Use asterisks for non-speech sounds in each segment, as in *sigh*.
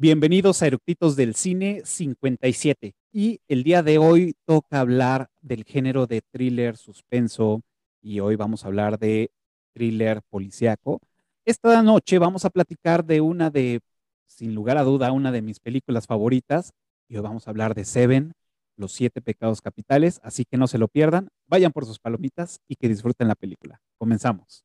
Bienvenidos a Eructitos del Cine 57. Y el día de hoy toca hablar del género de thriller suspenso y hoy vamos a hablar de thriller policíaco. Esta noche vamos a platicar de una de, sin lugar a duda, una de mis películas favoritas y hoy vamos a hablar de Seven, los siete pecados capitales, así que no se lo pierdan, vayan por sus palomitas y que disfruten la película. Comenzamos.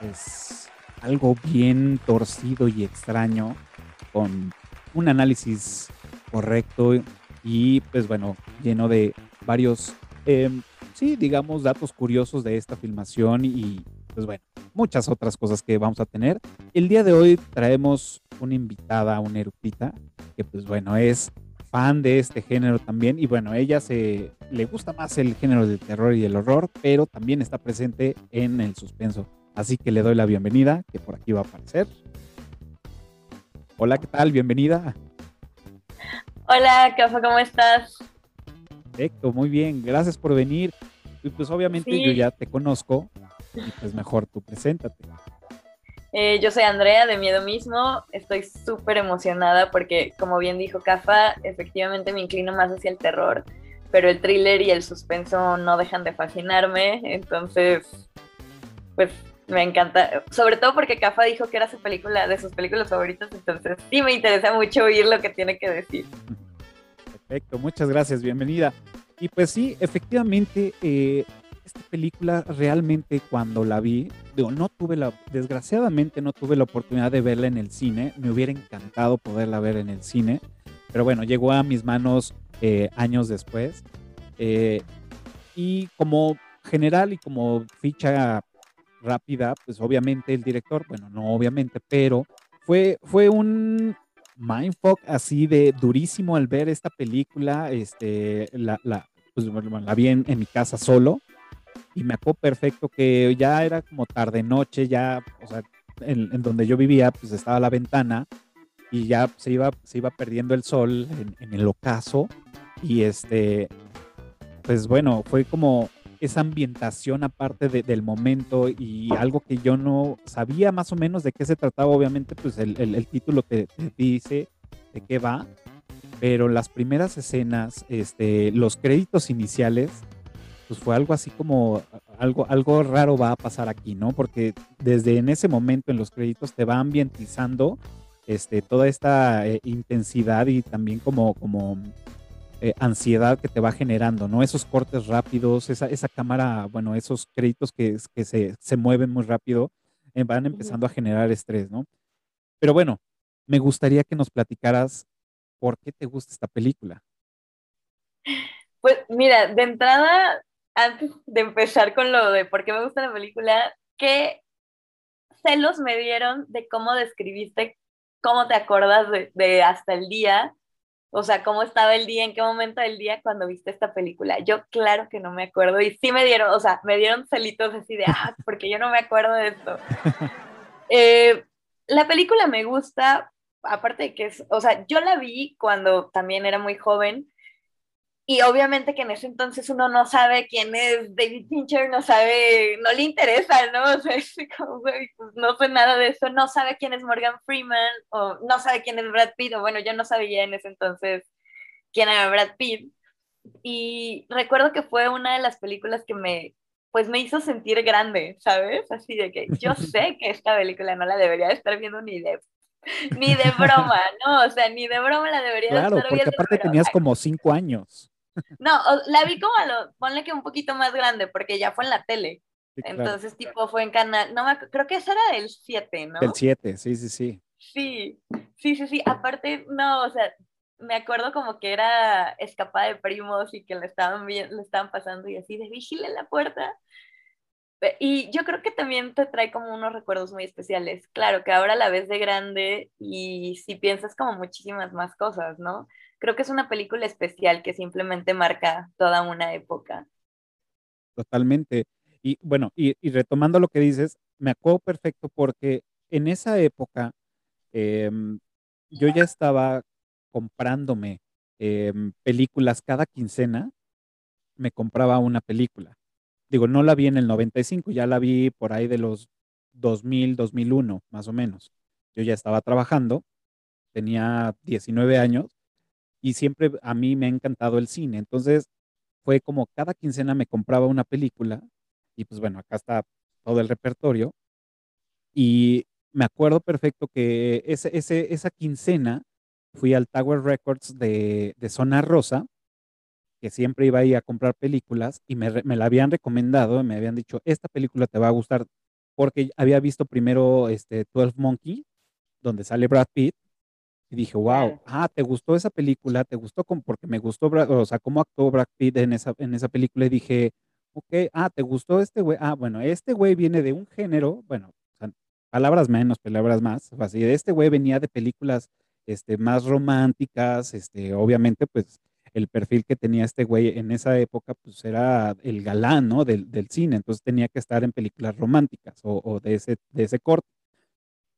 pues algo bien torcido y extraño con un análisis correcto y pues bueno, lleno de varios, em, sí, digamos, datos curiosos de esta filmación y pues bueno, muchas otras cosas que vamos a tener. El día de hoy traemos una invitada, una erupita, que pues bueno, es fan de este género también y bueno, ella se le gusta más el género del terror y el horror, pero también está presente en el suspenso. Así que le doy la bienvenida, que por aquí va a aparecer. Hola, ¿qué tal? Bienvenida. Hola, Cafa, ¿cómo estás? Perfecto, muy bien, gracias por venir. Y pues obviamente yo ya te conozco y pues mejor tú preséntate. Eh, yo soy Andrea de Miedo Mismo, estoy súper emocionada porque como bien dijo Cafa, efectivamente me inclino más hacia el terror, pero el thriller y el suspenso no dejan de fascinarme, entonces pues me encanta, sobre todo porque Cafa dijo que era su película, de sus películas favoritas, entonces sí me interesa mucho oír lo que tiene que decir. Perfecto, muchas gracias, bienvenida. Y pues sí, efectivamente, eh, esta película realmente cuando la vi, no tuve la, desgraciadamente no tuve la oportunidad de verla en el cine, me hubiera encantado poderla ver en el cine, pero bueno, llegó a mis manos eh, años después. Eh, y como general y como ficha rápida, pues obviamente el director, bueno, no obviamente, pero fue, fue un mindfuck así de durísimo al ver esta película, este, la, la, pues, la vi en, en mi casa solo, y me acuerdo perfecto que ya era como tarde noche, ya, o sea, en, donde yo vivía, pues estaba la ventana y ya se iba, se iba perdiendo el sol en, el ocaso y este, pues bueno, fue como esa ambientación aparte del momento y algo que yo no sabía más o menos de qué se trataba, obviamente, pues el, el, título te, dice de qué va, pero las primeras escenas, este, los créditos iniciales, pues fue algo así como algo, algo raro va a pasar aquí, ¿no? Porque desde en ese momento en los créditos te va ambientizando este, toda esta eh, intensidad y también como, como eh, ansiedad que te va generando, ¿no? Esos cortes rápidos, esa, esa cámara, bueno, esos créditos que, que se, se mueven muy rápido, eh, van empezando a generar estrés, ¿no? Pero bueno, me gustaría que nos platicaras por qué te gusta esta película. Pues mira, de entrada antes de empezar con lo de por qué me gusta la película, ¿qué celos me dieron de cómo describiste, cómo te acuerdas de, hasta el día? O sea, cómo estaba el día, en qué momento del día cuando viste esta película. Yo claro que no me acuerdo y sí me dieron, o sea, me dieron celitos así de, ah, *laughs* porque yo no me acuerdo de esto. Eh, la película me gusta, aparte de que es, o sea, yo la vi cuando también era muy joven, y obviamente que en ese entonces uno no sabe quién es David Fincher, no sabe, no le interesa, ¿no? *laughs* O sea, es como, pues, no sé nada de eso, no sabe quién es Morgan Freeman, o no sabe quién es Brad Pitt, o bueno, yo no sabía en ese entonces quién era Brad Pitt. Y recuerdo que fue una de las películas que me, pues me hizo sentir grande, ¿sabes? Así de que yo *laughs* sé que esta película no la debería estar viendo ni de ni de broma, ¿no? O sea, ni de broma la debería estar viendo. Claro, porque aparte tenías como cinco años. No, la vi como a lo, ponle que un poquito más grande, porque ya fue en la tele. Entonces, tipo, fue en canal, no me, creo que esa era del 7, ¿no? Del 7, sí, sí, sí. Sí, sí, sí, sí. Aparte, no, o sea, me acuerdo como que era escapada de primos y que le estaban, bien, le estaban pasando y así de vigile la puerta. Y yo creo que también te trae como unos recuerdos muy especiales. Claro que ahora la ves de grande y si piensas como muchísimas más cosas, ¿no? Creo que es una película especial que simplemente marca toda una época. Totalmente. Y bueno, y, retomando lo que dices, me acuerdo perfecto porque en esa época em, yo ya estaba comprándome em, películas cada quincena, me compraba una película digo, no la vi en el 95, ya la vi por ahí de los 2000, 2001, más o menos. Yo ya estaba trabajando, tenía 19 años y siempre a mí me ha encantado el cine. Entonces fue como cada quincena me compraba una película y pues bueno, acá está todo el repertorio. Y me acuerdo perfecto que esa quincena fui al Tower Records de, de Zona Rosa que siempre iba ahí a comprar películas y me, me la habían recomendado, me habían dicho, esta película te va a gustar, porque había visto primero este 12 Monkey, donde sale Brad Pitt, y dije, wow, ah, ¿te gustó esa película? ¿Te gustó? Con, porque me gustó, o sea, cómo actuó Brad Pitt en esa, en esa película, y dije, ok, ah, ¿te gustó este güey? Ah, bueno, este güey viene de un género, bueno, palabras menos, palabras más, así, este güey venía de películas este, más románticas, este, obviamente, pues el perfil que tenía este güey en esa época, pues era el galán, ¿no? Del, cine, entonces tenía que estar en películas románticas o, de, ese, de ese corte.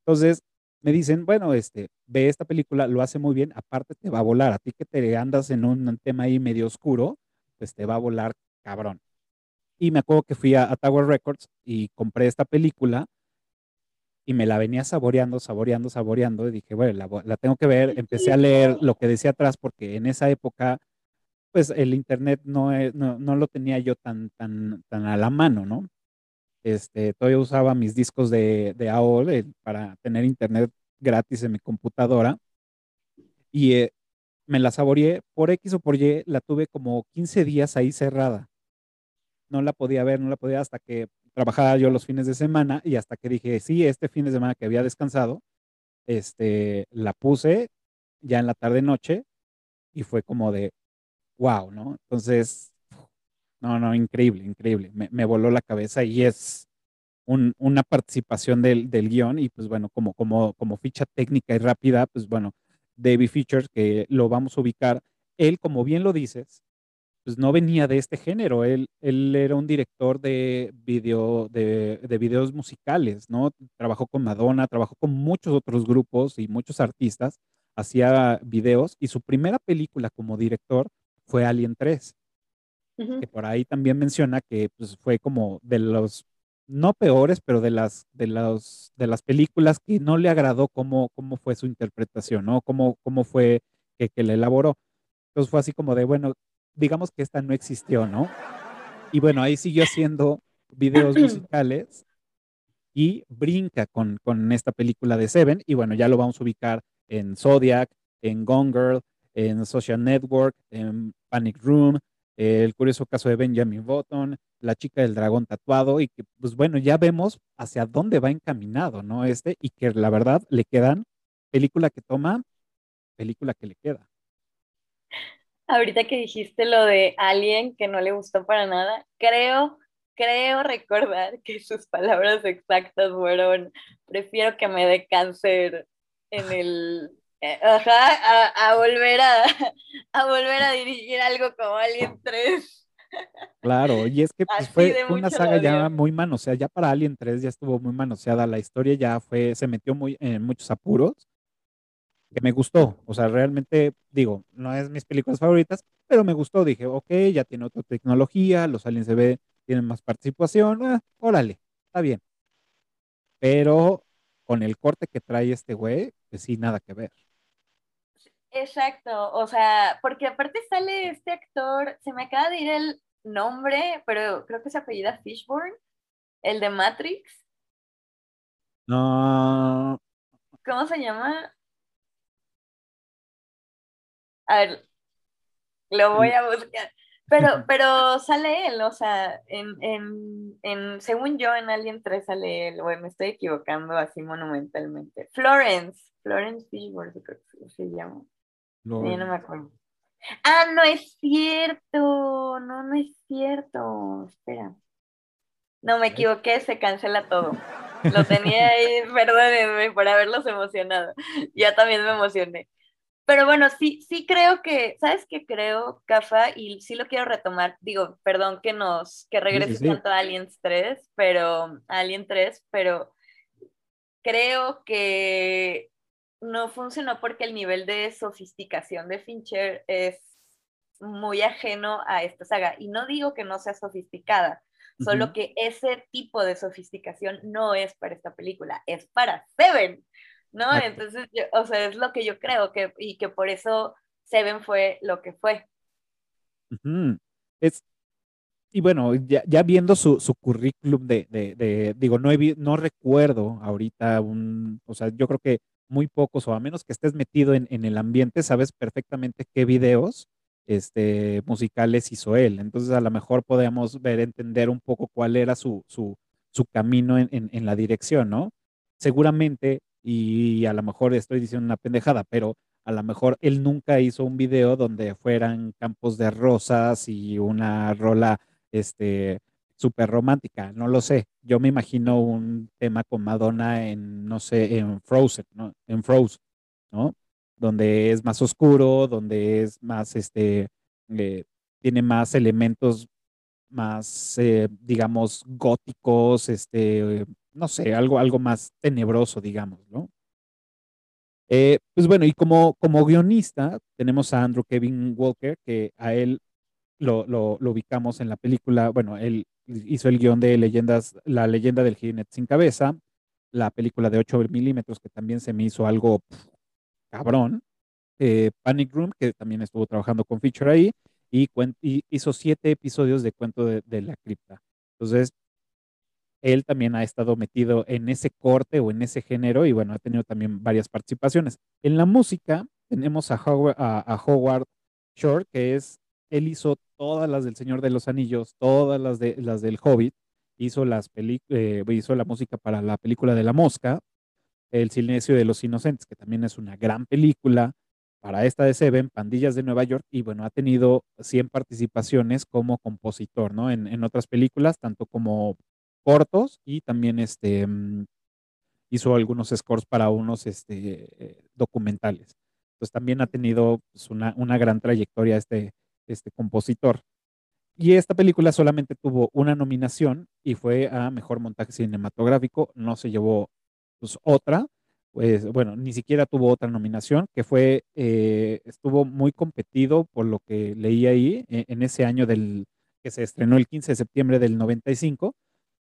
Entonces me dicen, bueno, este, ve esta película, lo hace muy bien, aparte te va a volar, a ti que te andas en un tema ahí medio oscuro, pues te va a volar cabrón. Y me acuerdo que fui a, Tower Records y compré esta película y me la venía saboreando, saboreando, saboreando, y dije, bueno, la, la, tengo que ver. Empecé a leer lo que decía atrás, porque en esa época pues el internet no, no, no, lo tenía yo tan, tan, tan a la mano, ¿no? Este, todavía usaba mis discos de, AOL para tener internet gratis en mi computadora y eh, me la saboreé por X o por Y, la tuve como 15 días ahí cerrada. No la podía ver, no la podía hasta que trabajaba yo los fines de semana y hasta que dije, sí, este fin de semana que había descansado, este, la puse ya en la tarde noche y fue como de, wow, ¿no? Entonces, no, no, increíble, increíble. Me, voló la cabeza y es una participación del, del, guion y pues bueno, como, como, como ficha técnica y rápida, pues bueno, David Features, que lo vamos a ubicar, él, como bien lo dices, pues no venía de este género, él, él era un director de, video, de, de videos musicales, ¿no? Trabajó con Madonna, trabajó con muchos otros grupos y muchos artistas, hacía videos y su primera película como director fue Alien 3, que por ahí también menciona que pues, fue como de los, no peores, pero de las, de los, de las películas que no le agradó cómo, cómo fue su interpretación, ¿no? Cómo, cómo fue que, que le elaboró. Entonces fue así como de, bueno, digamos que esta no existió, ¿no? Y bueno, ahí siguió haciendo videos *clears throat* musicales y brinca con, con esta película de Seven. Y bueno, ya lo vamos a ubicar en Zodiac, en Gone Girl, en Social Network, en Panic Room, el curioso caso de Benjamin Button, la chica del dragón tatuado y que pues bueno, ya vemos hacia dónde va encaminado, ¿no? Este y que la verdad le quedan película que toma, película que le queda. Ahorita que dijiste lo de Alien que no le gustó para nada, creo, creo recordar que sus palabras exactas fueron, prefiero que me dé cáncer en el ajá, a, volver a, *laughs* a, volver a dirigir algo como Alien 3. Claro, y es que pues, fue una saga ya muy manoseada, ya para Alien 3 ya estuvo muy manoseada, la historia ya fue, se metió muy en muchos apuros, que me gustó, o sea, realmente, digo, no es mis películas favoritas, pero me gustó, dije, ok, ya tiene otra tecnología, los aliens se ve, tienen más participación, ah, órale, está bien. Pero con el corte que trae este güey, pues sí, nada que ver. Exacto, o sea, porque aparte sale este actor, se me acaba de ir el nombre, pero creo que se apellida Fishburne, el de Matrix. No. ¿Cómo se llama? A ver, lo voy a buscar. Pero, *laughs* pero sale él, o sea, en, en, en, según yo, en Alien 3 sale él, güey, me estoy equivocando así monumentalmente. Florence, Florence Fishburne, creo que se llama. No. no me acuerdo. Ah, no es cierto, no, no es cierto, espera. No, me equivoqué, se cancela todo. Lo tenía *laughs* ahí, perdónenme por haberlos emocionado. Ya también me emocioné. Pero bueno, sí, sí creo que, ¿sabes qué creo, Cafa? Y sí lo quiero retomar, digo, perdón que nos, que regreses tanto a Aliens 3, pero, Alien 3, pero creo que no funcionó porque el nivel de sofisticación de Fincher es muy ajeno a esta saga. Y no digo que no sea sofisticada, solo que ese tipo de sofisticación no es para esta película, es para Seven. ¿no? Entonces, o sea, es lo que yo creo que, y que por eso Seven fue lo que fue. Es, y bueno, ya, ya viendo su, su currículum de, de, de, digo, no, he, no recuerdo ahorita un, o sea, yo creo que muy pocos, o a menos que estés metido en, en el ambiente, sabes perfectamente qué videos este, musicales hizo él. Entonces, a lo mejor podemos ver, entender un poco cuál era su, su, su camino en, en, en la dirección, ¿no? Seguramente y a lo mejor estoy diciendo una pendejada, pero a lo mejor él nunca hizo un video donde fueran campos de rosas y una rola este súper romántica, no lo sé. Yo me imagino un tema con Madonna en, no sé, en Frozen, ¿no? En Frozen, ¿no? Donde es más oscuro, donde es más, este, eh, tiene más elementos más, eh, digamos, góticos, este, no sé, algo, algo más tenebroso, digamos, ¿no? Eh, pues bueno, y como, como guionista tenemos a Andrew Kevin Walker, que a él lo, lo, ubicamos en la película, bueno, él hizo el guion de Leyendas, La leyenda del jinete sin cabeza, la película de 8 milímetros, que también se me hizo algo cabrón, eh, Panic Room, que también estuvo trabajando con Feature ahí, y, hizo siete episodios de Cuento de, la Cripta. Entonces, él también ha estado metido en ese corte o en ese género y bueno, ha tenido también varias participaciones. En la música tenemos a Howard, a, Howard Shore, que es, él hizo todas las del Señor de los Anillos, todas las, de, las del Hobbit, hizo, las eh, hizo la música para la película de La Mosca, El Silencio de los Inocentes, que también es una gran película, para esta de Seven, Pandillas de Nueva York, y bueno, ha tenido 100 participaciones como compositor, ¿no? En, en otras películas, tanto como cortos y también este, mm, hizo algunos scores para unos este, eh, documentales. Entonces también ha tenido pues, una, una, gran trayectoria este, este compositor. Y esta película solamente tuvo una nominación y fue a Mejor Montaje Cinematográfico, no se llevó pues, otra, pues bueno, ni siquiera tuvo otra nominación, que fue, eh, estuvo muy competido por lo que leí ahí en, en ese año del que se estrenó el 15 de septiembre del 95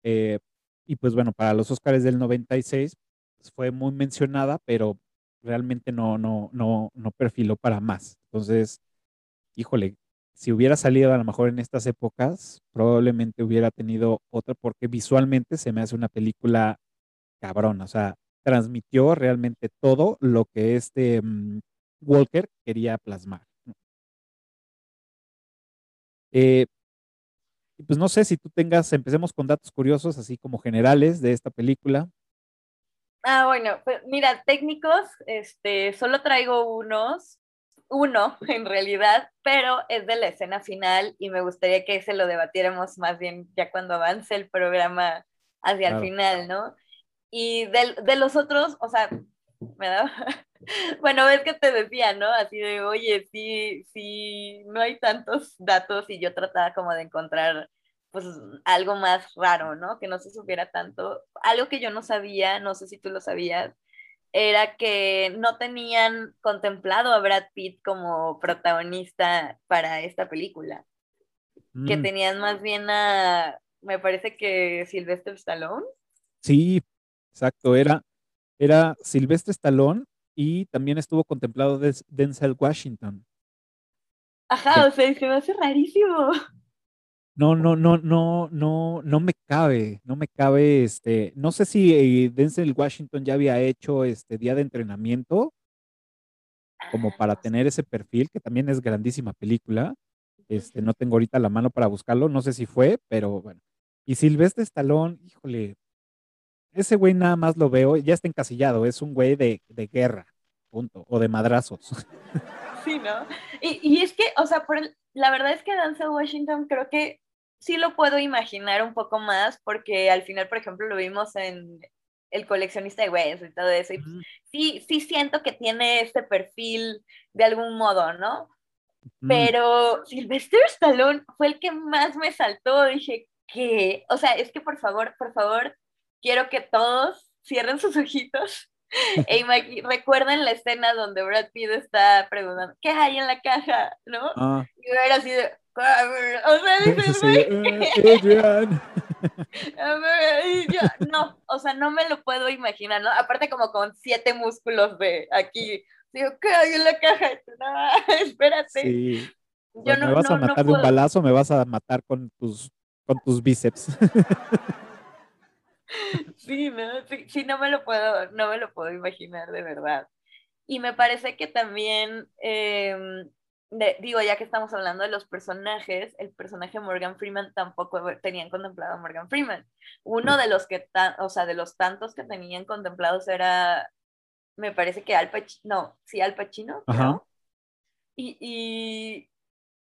eh, y pues bueno, para los Oscars del 96 pues, fue muy mencionada, pero realmente no, no, no, no perfiló para más. Entonces, híjole, si hubiera salido a lo mejor en estas épocas, probablemente hubiera tenido otra, porque visualmente se me hace una película cabrón, o sea, transmitió realmente todo lo que este mm, Walker quería plasmar. Eh, pues no sé si tú tengas, empecemos con datos curiosos, así como generales de esta película. Ah, bueno, pues mira, técnicos, este, solo traigo unos, uno *laughs* en realidad, pero es de la escena final y me gustaría que ese lo debatiéramos más bien ya cuando avance el programa hacia el final, ¿no? Y de, de los otros, o sea, me da, *laughs* bueno, es que te decía, ¿no? Así de, oye, sí, sí, no hay tantos datos y yo trataba como de encontrar pues algo más raro, ¿no? Que no se supiera tanto. Algo que yo no sabía, no sé si tú lo sabías, era que no tenían contemplado a Brad Pitt como protagonista para esta película. Que mm. tenían más bien a, me parece que Sylvester Stallone. Sí, exacto, era, era Sylvester Stallone y también estuvo contemplado Denzel Washington. Ajá, o sea, se me hace rarísimo. No, no, no, no, no, no me cabe, no me cabe, este, no sé si eh, Denzel Washington ya había hecho este día de entrenamiento como para ah, tener ese perfil, que también es grandísima película, Este, no tengo ahorita la mano para buscarlo, no sé si fue, pero bueno. Y Silvestre Stallone, híjole, ese güey nada más lo veo, ya está encasillado, es un güey de, de guerra, punto, o de madrazos. Sí, ¿no? Y, y es que, o sea, por la verdad es que Danzel Washington creo que sí lo puedo imaginar un poco más, porque al final, por ejemplo, lo vimos en El coleccionista de huesos y todo eso. Y pues, sí, sí siento que tiene este perfil de algún modo, ¿no? Pero Sylvester Stallone fue el que más me saltó. Dije, ¿qué? O sea, es que por favor, por favor, quiero que todos cierren sus ojitos *laughs* e recuerden la escena donde Brad Pitt está preguntando, ¿qué hay en la caja? ¿No? Ah. Y era así de, o sea, dices, Adrian. *laughs* no, o sea, no me lo puedo imaginar, ¿no? Aparte como con siete músculos de aquí, digo, ¿qué hay en la caja? No, *laughs* espérate. Sí. Yo no, me vas a matar de un balazo, me vas a matar con tus, con tus bíceps. *laughs* Sí, no, sí, no me lo puedo, no me lo puedo imaginar de verdad. Y me parece que también, digo, ya que estamos hablando de los personajes, el personaje Morgan Freeman tampoco tenían contemplado a Morgan Freeman. Uno de los que, o sea, de los tantos que tenían contemplados era, me parece que Al Pacino, no, sí, Al Pacino. Y, y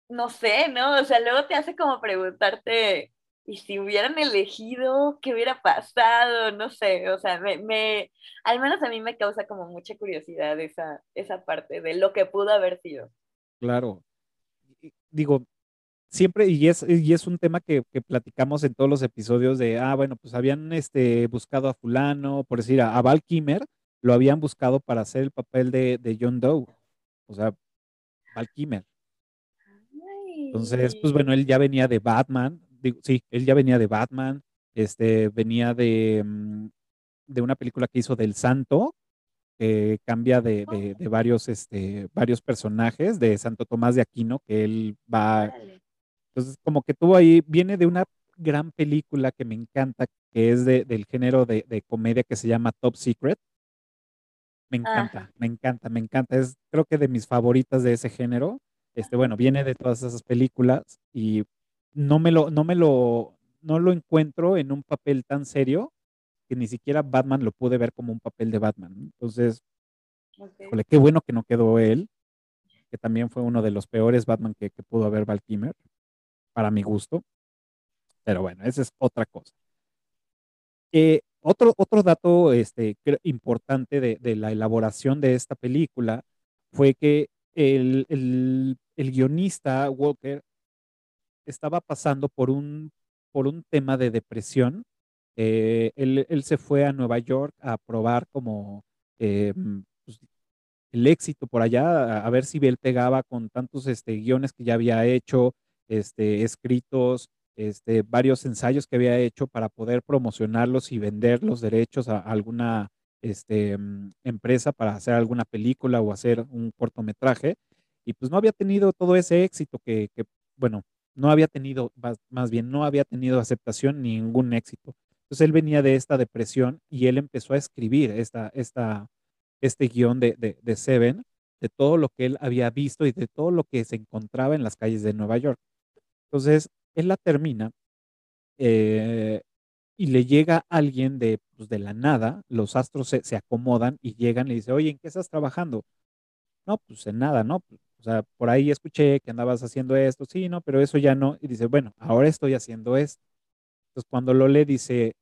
no sé, ¿no? O sea, luego te hace como preguntarte, y si hubieran elegido, ¿qué hubiera pasado? No sé, o sea, me, al menos a mí me causa como mucha curiosidad esa, esa parte de lo que pudo haber sido. Claro. Digo, siempre, y es, y es un tema que, platicamos en todos los episodios de, ah, bueno, pues habían este, buscado a fulano, por decir, a, Val Kimmer, lo habían buscado para hacer el papel de, de John Doe, o sea, Val Kimmer. Entonces, pues bueno, él ya venía de Batman, sí, él ya venía de Batman, este, venía de, mm, de una película que hizo del Santo, que cambia de, de, varios, este, varios personajes, de Santo Tomás de Aquino, que él va... Entonces, como que tuvo ahí, viene de una gran película que me encanta, que es de, del género de, de, comedia que se llama Top Secret. Me encanta, me encanta, me encanta. Es creo que de mis favoritas de ese género. Este, bueno, viene de todas esas películas y no me lo, no me lo, no lo encuentro en un papel tan serio que ni siquiera Batman lo pude ver como un papel de Batman. Entonces, qué bueno que no quedó él, que también fue uno de los peores Batman que, pudo haber Val Kimmer, para mi gusto. Pero bueno, esa es otra cosa. Eh, otro, otro dato este, importante de, la elaboración de esta película fue que el, el, el guionista Walker estaba pasando por un, por un tema de depresión. Eh, él, se fue a Nueva York a probar como eh, mm, pues, el éxito por allá, a, ver si él pegaba con tantos este, guiones que ya había hecho, este, escritos, este, varios ensayos que había hecho para poder promocionarlos y vender los derechos a, alguna este, mm, empresa para hacer alguna película o hacer un cortometraje. Y pues no había tenido todo ese éxito que, que bueno, no había tenido, más bien, no había tenido aceptación ni ningún éxito. Entonces él venía de esta depresión y él empezó a escribir esta, este guion de, de, Seven, de todo lo que él había visto y de todo lo que se encontraba en las calles de Nueva York. Entonces, él la termina eh, y le llega alguien de, pues, de la nada, los astros se, se, acomodan y llegan y le dice, oye, ¿en qué estás trabajando? No, pues en nada, ¿no? O sea, por ahí escuché que andabas haciendo esto, sí, no, pero eso ya no. Y dice, bueno, ahora estoy haciendo esto. Entonces, cuando lo lee, dice,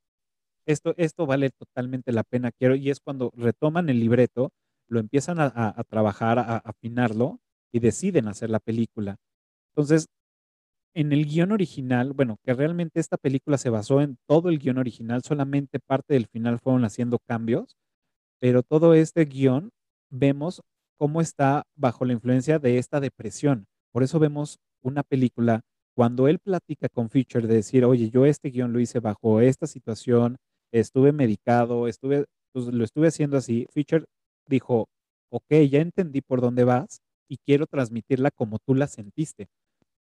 esto, esto vale totalmente la pena, quiero, y es cuando retoman el libreto, lo empiezan a, trabajar, a, afinarlo y deciden hacer la película. Entonces, en el guion original, bueno, que realmente esta película se basó en todo el guion original, solamente parte del final fueron haciendo cambios, pero todo este guion vemos cómo está bajo la influencia de esta depresión. Por eso vemos una película, cuando él platica con Fisher de decir, oye, yo este guion lo hice bajo esta situación, estuve medicado, estuve, pues, lo estuve haciendo así, Fisher dijo, ok, ya entendí por dónde vas y quiero transmitirla como tú la sentiste.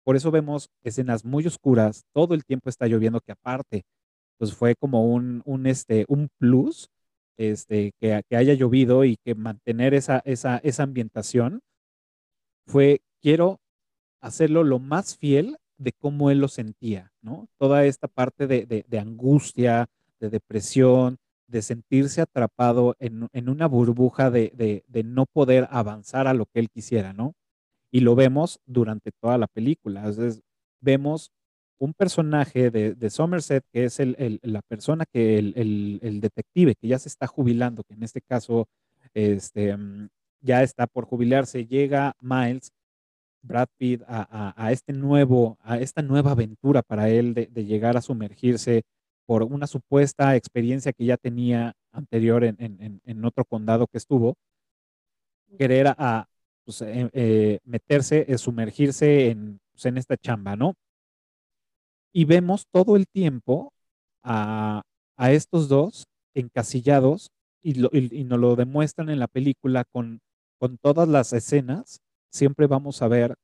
Por eso vemos escenas muy oscuras, todo el tiempo está lloviendo, que aparte, pues fue como un, un, este, un plus este, que, que, haya llovido y que mantener esa, esa, esa ambientación fue, quiero hacerlo lo más fiel de cómo él lo sentía, ¿no? Toda esta parte de, angustia, de depresión, de sentirse atrapado en, una burbuja de, no poder avanzar a lo que él quisiera, ¿no? Y lo vemos durante toda la película. Entonces, vemos un personaje de, Somerset, que es la persona que el, detective, que ya se está jubilando, que en este caso este, mm, ya está por jubilarse, llega Miles, Brad Pitt, a, este nuevo, a esta nueva aventura para él de, llegar a sumergirse por una supuesta experiencia que ya tenía anterior en, otro condado que estuvo, querer a, pues, eh, eh, meterse, eh, sumergirse en, pues, en esta chamba, ¿no? Y vemos todo el tiempo a, estos dos encasillados y, nos lo demuestran en la película con, con todas las escenas. Siempre vamos a ver,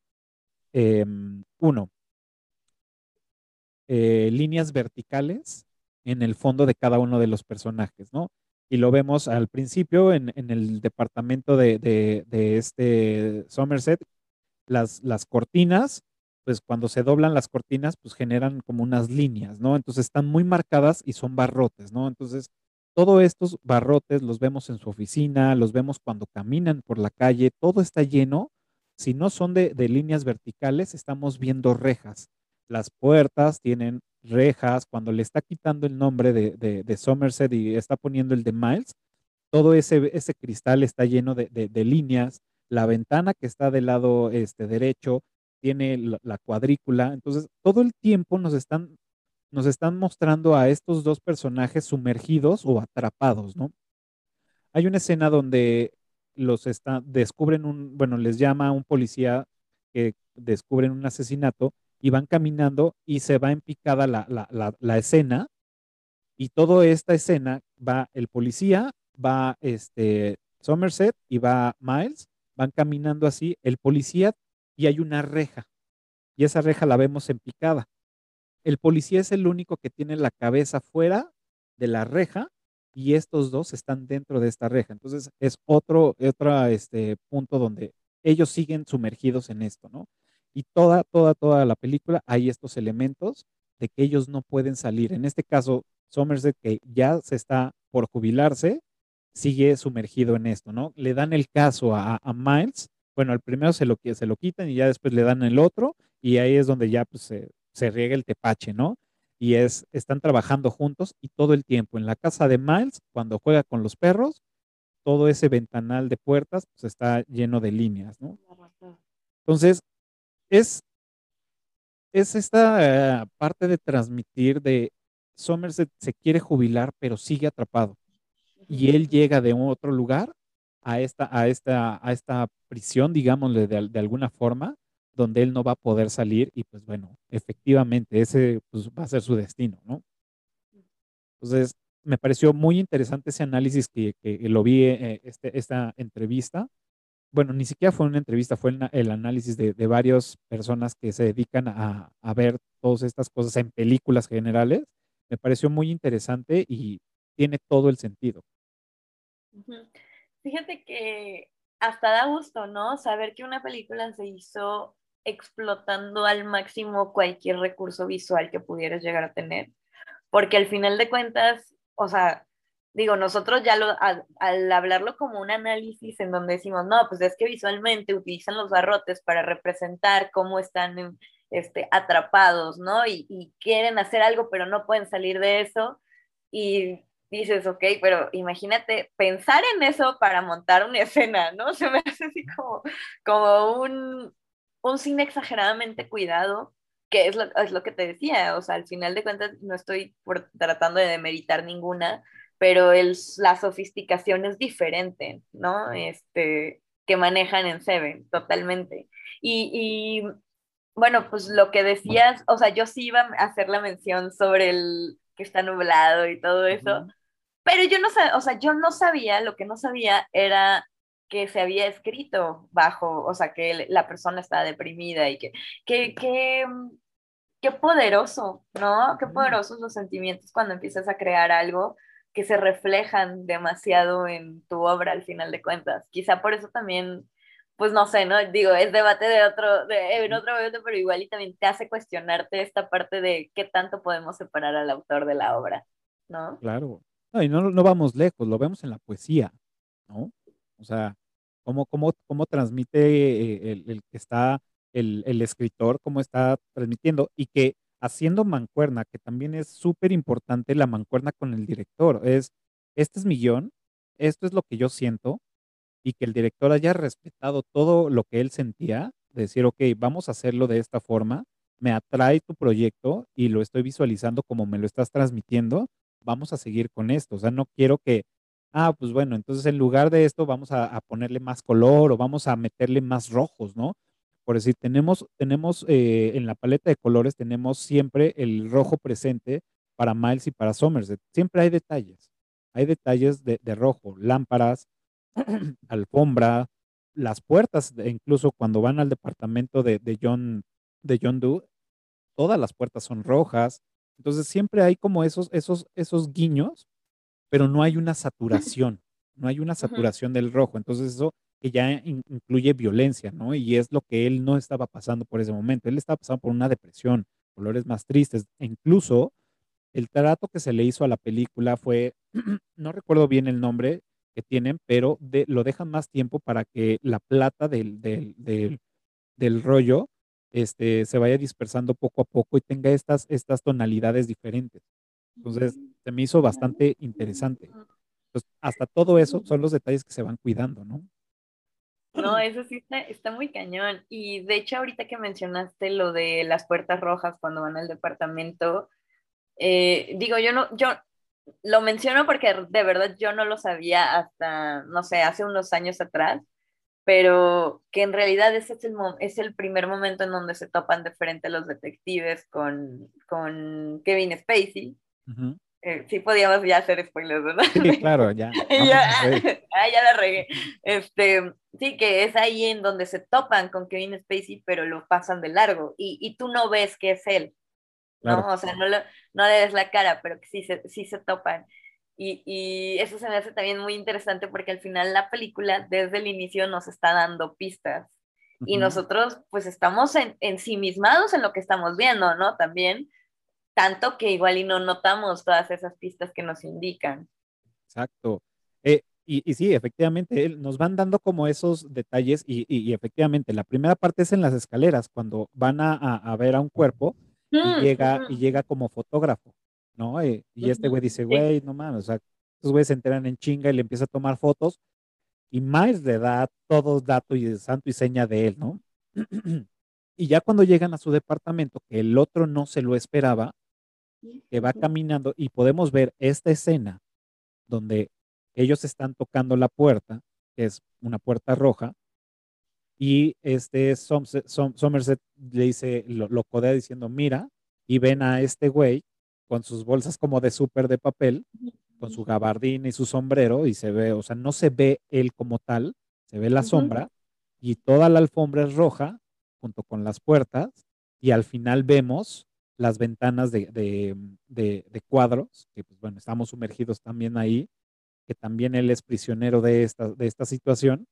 em, uno, eh, líneas verticales en el fondo de cada uno de los personajes, ¿no? Y lo vemos al principio en, el departamento de, de, este Somerset, las, las cortinas pues cuando se doblan las cortinas, pues generan como unas líneas, ¿no? Entonces están muy marcadas y son barrotes, ¿no? Entonces, todos estos barrotes los vemos en su oficina, los vemos cuando caminan por la calle, todo está lleno. Si no son de, líneas verticales, estamos viendo rejas. Las puertas tienen rejas. Cuando le está quitando el nombre de, Somerset y está poniendo el de Miles, todo ese, ese cristal está lleno de, de, líneas. La ventana que está del lado este, derecho tiene la, cuadrícula. Entonces, todo el tiempo nos están, nos están mostrando a estos dos personajes sumergidos o atrapados, ¿no? Hay una escena donde los está, descubren un, bueno, les llama a un policía que descubren un asesinato y van caminando y se va en picada la, la, la escena y toda esta escena va el policía, va este Somerset y va Miles, van caminando así, el policía y hay una reja. Y esa reja la vemos en picada. El policía es el único que tiene la cabeza fuera de la reja y estos dos están dentro de esta reja. Entonces es otro, otro este, punto donde ellos siguen sumergidos en esto, ¿no? Y toda, toda, toda la película hay estos elementos de que ellos no pueden salir. En este caso, Somerset, que ya se está por jubilarse, sigue sumergido en esto, ¿no? Le dan el caso a, a Miles bueno, al primero se lo, se lo quitan y ya después le dan el otro y ahí es donde ya pues, se, riega el tepache, ¿no? Y es, están trabajando juntos y todo el tiempo. En la casa de Miles, cuando juega con los perros, todo ese ventanal de puertas pues, está lleno de líneas, ¿no? Entonces, es, es esta eh, parte de transmitir de Somerset se quiere jubilar, pero sigue atrapado. Y él llega de otro lugar a esta, a esta, a esta prisión, digámosle de, alguna forma, donde él no va a poder salir y pues bueno, efectivamente ese pues, va a ser su destino, ¿no? Entonces, me pareció muy interesante ese análisis que, lo vi eh, este, esta entrevista. Bueno, ni siquiera fue una entrevista, fue el, análisis de, varias personas que se dedican a, ver todas estas cosas en películas generales. Me pareció muy interesante y tiene todo el sentido. Fíjate que hasta da gusto, ¿no? Saber que una película se hizo explotando al máximo cualquier recurso visual que pudieras llegar a tener. Porque al final de cuentas, o sea, digo, nosotros ya lo, al, hablarlo como un análisis en donde decimos, no, pues es que visualmente utilizan los barrotes para representar cómo están este, atrapados, ¿no? Y, y quieren hacer algo, pero no pueden salir de eso. Y dices, ok, pero imagínate pensar en eso para montar una *laughs* escena, ¿no? Se me hace así como, como un, un cine exageradamente cuidado, que es lo, es lo que te decía, o sea, al final de cuentas no estoy por, tratando de demeritar ninguna, pero el, la sofisticación es diferente, ¿no? Este, que manejan en Seven, totalmente. Y, y bueno, pues lo que decías, o sea, yo sí iba a hacer la mención sobre el que está nublado y todo eso, pero yo no o sea, yo no sabía, lo que no sabía era que se había escrito bajo, o sea, que la persona estaba deprimida y que, que, que, qué poderoso, ¿no? Qué poderosos los sentimientos cuando empiezas a crear algo que se reflejan demasiado en tu obra al final de cuentas. Quizá por eso también pues no sé, ¿no? Digo, es debate de otro, de, en otro momento, pero igual y también te hace cuestionarte esta parte de qué tanto podemos separar al autor de la obra, ¿no? Claro. No, y no, no vamos lejos, lo vemos en la poesía, ¿no? O sea, cómo, cómo, cómo transmite eh, el, el que está el, el, escritor, cómo está transmitiendo, y que haciendo mancuerna, que también es súper importante la mancuerna con el director, es, este es mi guion, esto es lo que yo siento, y que el director haya respetado todo lo que él sentía, de decir, ok, vamos a hacerlo de esta forma, me atrae tu proyecto y lo estoy visualizando como me lo estás transmitiendo, vamos a seguir con esto. O sea, no quiero que, ah, pues bueno, entonces en lugar de esto vamos a, ponerle más color o vamos a meterle más rojos, ¿no? Por decir, tenemos, tenemos eh, en la paleta de colores, tenemos siempre el rojo presente para Miles y para Somerset. Siempre hay detalles. Hay detalles de, rojo, lámparas, *clears throat* alfombra, las puertas, incluso cuando van al departamento de, de John, de John Doe, todas las puertas son rojas. Entonces siempre hay como esos, esos, esos guiños, pero no hay una saturación, *laughs* no hay una saturación del rojo. Entonces eso que ya incluye violencia, ¿no? Y es lo que él no estaba pasando por ese momento. Él estaba pasando por una depresión, colores más tristes. E incluso el trato que se le hizo a la película fue, *clears throat* no recuerdo bien el nombre, que tienen, pero de, lo dejan más tiempo para que la plata del, del, del, del, rollo este, se vaya dispersando poco a poco y tenga estas, estas tonalidades diferentes. Entonces, se me hizo bastante interesante. Entonces, hasta todo eso son los detalles que se van cuidando, ¿no? No, eso sí está, está, muy cañón. Y de hecho, ahorita que mencionaste lo de las puertas rojas cuando van al departamento, eh, digo, yo no, yo lo menciono porque de verdad yo no lo sabía hasta, no sé, hace unos años atrás, pero que en realidad ese es el, es el primer momento en donde se topan de frente los detectives con, con Kevin Spacey. Eh, sí podíamos ya hacer spoilers, ¿verdad? *laughs* Sí, claro, ya. *laughs* ya, *laughs* ah, ya la regué. Este, sí, que es ahí en donde se topan con Kevin Spacey, pero lo pasan de largo y, y tú no ves que es él. ¿no? O sea, no, le des la cara, pero que sí se, sí se topan. Y, y, eso se me hace también muy interesante porque al final la película desde el inicio nos está dando pistas y nosotros pues estamos en, ensimismados en lo que estamos viendo, ¿no? También, tanto que igual y no notamos todas esas pistas que nos indican. Exacto. Eh, y, y, sí, efectivamente, nos van dando como esos detalles y, y, efectivamente, la primera parte es en las escaleras, cuando van a, a ver a un cuerpo y llega, y llega como fotógrafo, ¿no? Eh, y, este güey dice, güey, no mames, o sea, estos güeyes se enteran en chinga y le empieza a tomar fotos y más de edad, todos datos y santo y seña de él, ¿no? *clears throat* y ya cuando llegan a su departamento, que el otro no se lo esperaba, que va caminando y podemos ver esta escena donde ellos están tocando la puerta, que es una puerta roja, y este Somerset, le dice, lo, lo, codea diciendo, mira, y ven a este güey con sus bolsas como de súper de papel, con su gabardina y su sombrero, y se ve, o sea, no se ve él como tal, se ve la sombra, y toda la alfombra es roja, junto con las puertas, y al final vemos las ventanas de, de, de, de cuadros, que pues bueno, estamos sumergidos también ahí, que también él es prisionero de esta, de esta situación,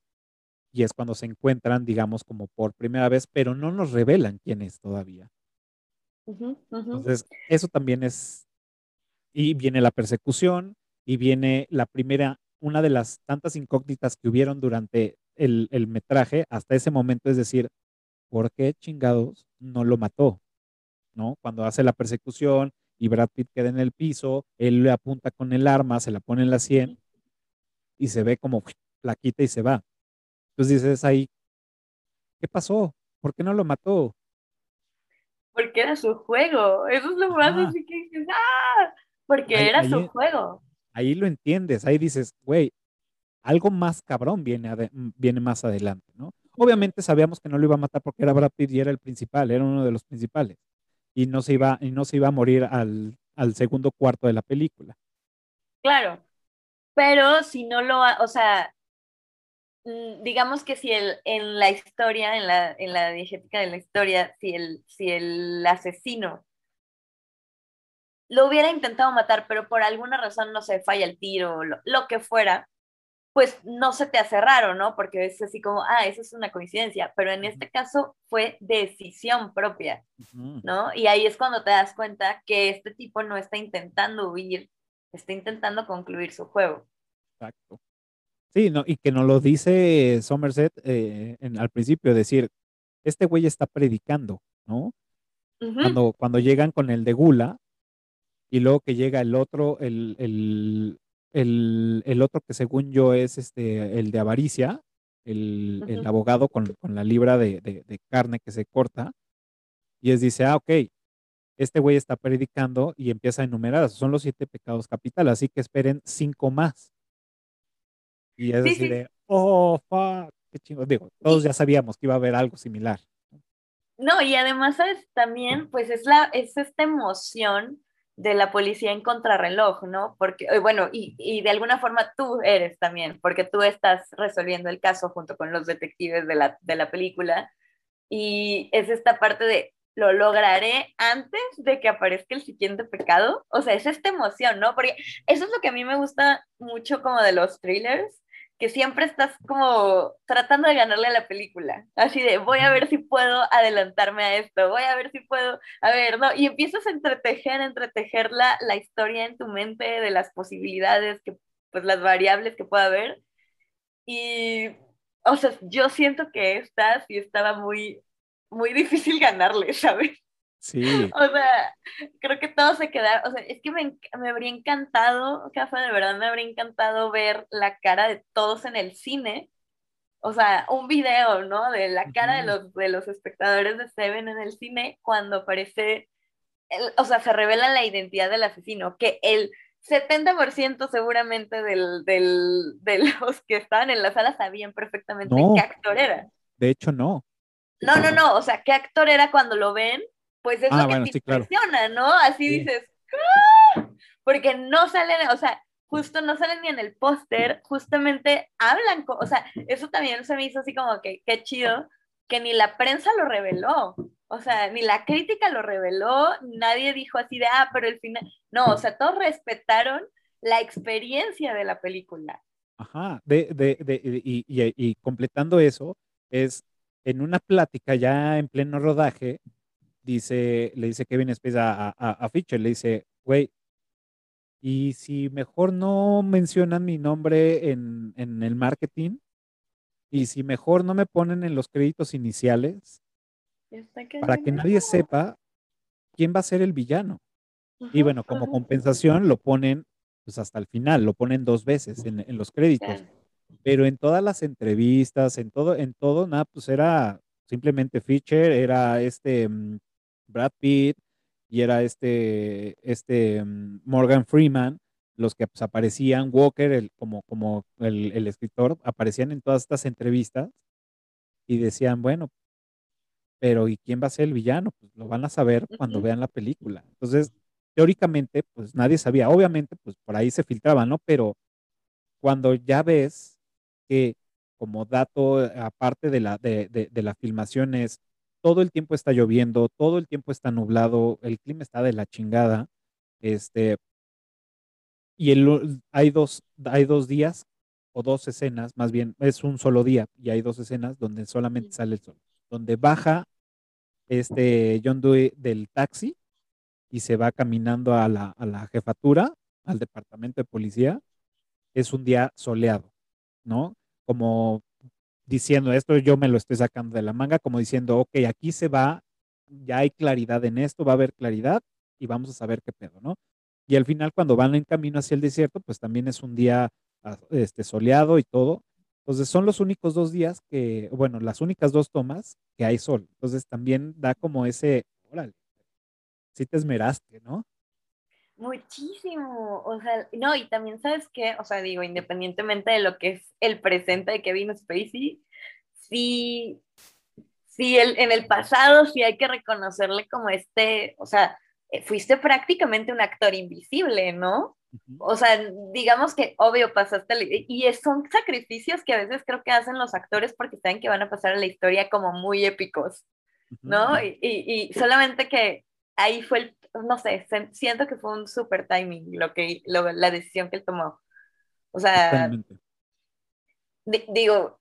y es cuando se encuentran, digamos, como por primera vez, pero no nos revelan quién es todavía. Entonces, eso también es, y viene la persecución, y viene la primera, una de las tantas incógnitas que hubieron durante el, el metraje hasta ese momento, es decir, ¿por qué chingados no lo mató? ¿No? Cuando hace la persecución y Brad Pitt queda en el piso, él le apunta con el arma, se la pone en la sien y se ve como plaquita y se va. Entonces dices ahí, ¿qué pasó? ¿Por qué no lo mató? Porque era su juego. Eso es lo más así que dices, ¡ah! Porque era su juego. Ahí lo entiendes, ahí dices, güey, algo más cabrón viene, viene más adelante, ¿no? Obviamente sabíamos que no lo iba a matar porque era Brad Pitt y era el principal, era uno de los principales. Y no se iba, y no se iba a morir al, al segundo cuarto de la película. Claro, pero si no lo, o sea, Mm, digamos que si el, en la historia, en la, en la diegética de la historia, si el, si el asesino lo hubiera intentado matar, pero por alguna razón no se falla el tiro, lo, lo que fuera, pues no se te hace raro, ¿no? Porque es así como, ah, eso es una coincidencia, pero en este caso fue decisión propia, ¿no? Y ahí es cuando te das cuenta que este tipo no está intentando huir, está intentando concluir su juego. Exacto. Sí, no, y que nos lo dice Somerset eh, en, al principio, decir, este güey está predicando, ¿no? cuando, cuando llegan con el de Gula, y luego que llega el otro, el, el, el, el, otro que según yo es este, el de avaricia, el, el abogado con, con, la libra de, de, de, carne que se corta, y es dice, ah, ok, este güey está predicando y empieza a enumerar, son los siete pecados capitales, así que esperen cinco más. Y es decir, oh, fuck, qué chingo. Digo, todos ya sabíamos que iba a haber algo similar. No, y además es también, pues es, la, es esta emoción de la policía en contrarreloj, ¿no? Porque, eh, bueno, y, y, de alguna forma tú eres también, porque tú estás resolviendo el caso junto con los detectives de la, de la película, y es esta parte de, lo lograré antes de que aparezca el siguiente pecado, o sea, es esta emoción, ¿no? Porque eso es lo que a mí me gusta mucho como de los thrillers, que siempre estás como tratando de ganarle a la película, así de voy a ver si puedo adelantarme a esto, voy a ver si puedo, a ver, ¿no? Y empiezas a entretejer, entretejer la, la historia en tu mente de las posibilidades, que, pues las variables que pueda haber. Y, o sea, yo siento que esta sí estaba muy, muy difícil ganarle, *laughs* ¿sabes? Sí. O sea, creo que todo se quedaron, o sea, es que me, me habría encantado, Cafa, de verdad me habría encantado ver la cara de todos en el cine, o sea, un video, ¿no? De la cara de los, de los espectadores de Seven en el cine cuando aparece, o sea, se revela la identidad del asesino, que el 70% seguramente del, del, de los que estaban en la sala sabían perfectamente qué actor era. De hecho, no. No, no, no, o sea, qué actor era cuando lo ven pues es ah, lo que te impresiona, ¿no? Así dices, ¡Ah! porque no salen, o sea, justo no salen ni en el póster, justamente hablan, o sea, eso también se me hizo así como que qué chido, que ni la prensa lo reveló, o sea, ni la crítica lo reveló, nadie dijo así de, ah, pero el final, no, o sea, todos respetaron la experiencia de la película. Ajá, de, de, de, y, y, y completando eso, es en una plática ya en pleno rodaje, dice, le dice Kevin Spacey a, a, a Fisher, le dice, güey, y si mejor no mencionan mi nombre en, en, el marketing, y si mejor no me ponen en los créditos iniciales, para que nadie sepa quién va a ser el villano. y bueno, como compensación lo ponen pues hasta el final, lo ponen dos veces en, en los créditos. Pero en todas las entrevistas, en todo, en todo, nada, pues era simplemente Fisher, era este mm, Brad Pitt y era este, este mm, Morgan Freeman, los que pues, aparecían, Walker, el, como, como el, el, escritor, aparecían en todas estas entrevistas y decían, bueno, pero ¿y quién va a ser el villano? Pues lo van a saber cuando vean la película. Entonces, teóricamente, pues nadie sabía. Obviamente, pues por ahí se filtraba, ¿no? Pero cuando ya ves que como dato, aparte de la, de, de, de la filmación, es todo el tiempo está lloviendo, todo el tiempo está nublado, el clima está de la chingada. Este, y el, hay, dos, hay dos días o dos escenas, más bien es un solo día y hay dos escenas donde solamente sale el sol, donde baja este John Dewey del taxi y se va caminando a la, a la jefatura, al departamento de policía, es un día soleado, ¿no? Como diciendo esto, yo me lo estoy sacando de la manga, como diciendo, ok, aquí se va, ya hay claridad en esto, va a haber claridad y vamos a saber qué pedo, ¿no? Y al final, cuando van en camino hacia el desierto, pues también es un día ah, este, soleado y todo. Entonces son los únicos dos días que, bueno, las únicas dos tomas que hay sol. Entonces también da como ese, órale, sí te esmeraste, ¿no? Muchísimo, o sea, no, y también sabes que, o sea, digo, independientemente de lo que es el presente de Kevin Spacey, sí, sí, el, en el pasado sí hay que reconocerle como este, o sea, eh, fuiste prácticamente un actor invisible, ¿no? O sea, digamos que obvio pasaste, y son sacrificios que a veces creo que hacen los actores porque saben que van a pasar a la historia como muy épicos, ¿no? y, y solamente que ahí fue el no sé, siento que fue un super timing lo que, la decisión que él tomó. O sea, digo,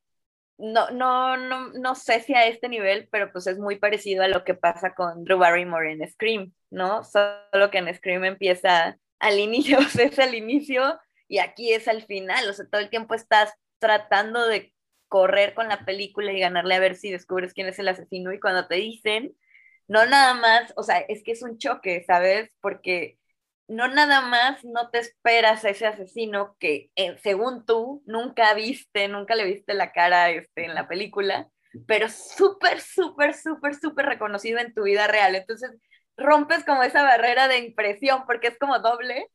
no, no, no, no sé si a este nivel, pero pues es muy parecido a lo que pasa con Drew Barrymore en Scream, ¿no? Solo que en Scream empieza al inicio, *laughs* o sea, es al inicio y aquí es al final, o sea, todo el tiempo estás tratando de correr con la película y ganarle a ver si descubres quién es el asesino y cuando te dicen, no nada más, o sea, es que es un choque, ¿sabes? Porque no nada más no te esperas a ese asesino que eh, según tú nunca viste, nunca le viste la cara este, en la película, pero súper, súper, súper, súper reconocido en tu vida real. Entonces rompes como esa barrera de impresión porque es como doble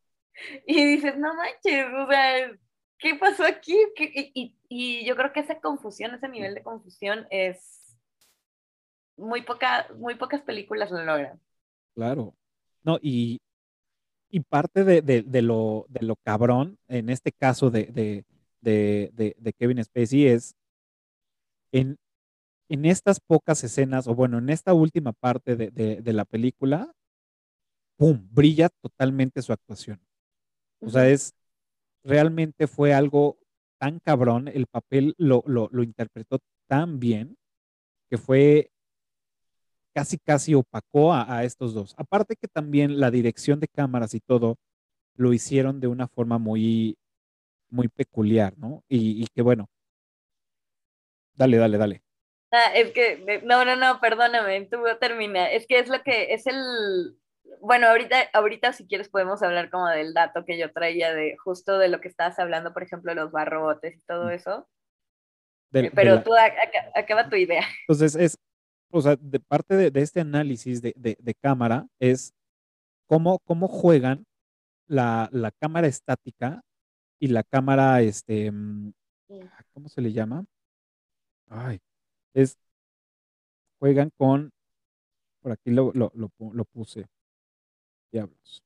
y dices, no manches, o sea, ¿qué pasó aquí? Y, y, yo creo que esa confusión, ese nivel de confusión es muy, poca, muy pocas películas lo logran. Claro. No, y, y parte de, de, lo, de lo cabrón, en este caso de, de Kevin Spacey, es en, en estas pocas escenas, o bueno, en esta última parte de, la película, ¡pum! brilla totalmente su actuación. O sea, es realmente fue algo tan cabrón, el papel lo, lo, lo interpretó tan bien que fue casi, casi opacó a, estos dos. Aparte que también la dirección de cámaras y todo lo hicieron de una forma muy, muy peculiar, ¿no? Y, y que bueno. Dale, dale, dale. Ah, es que, no, no, no, perdóname, tú termina. Es que es lo que, es el, bueno, ahorita, ahorita si quieres podemos hablar como del dato que yo traía de justo de lo que estabas hablando, por ejemplo, los barrotes y todo mm. eso. Pero tú acaba tu idea. Entonces, es, o sea, de parte de, este análisis de, de, cámara es cómo, cómo juegan la, la, cámara estática y la cámara, este, mm, ¿cómo se le llama? Ay, es, juegan con, por aquí lo, lo, lo, lo puse, diablos.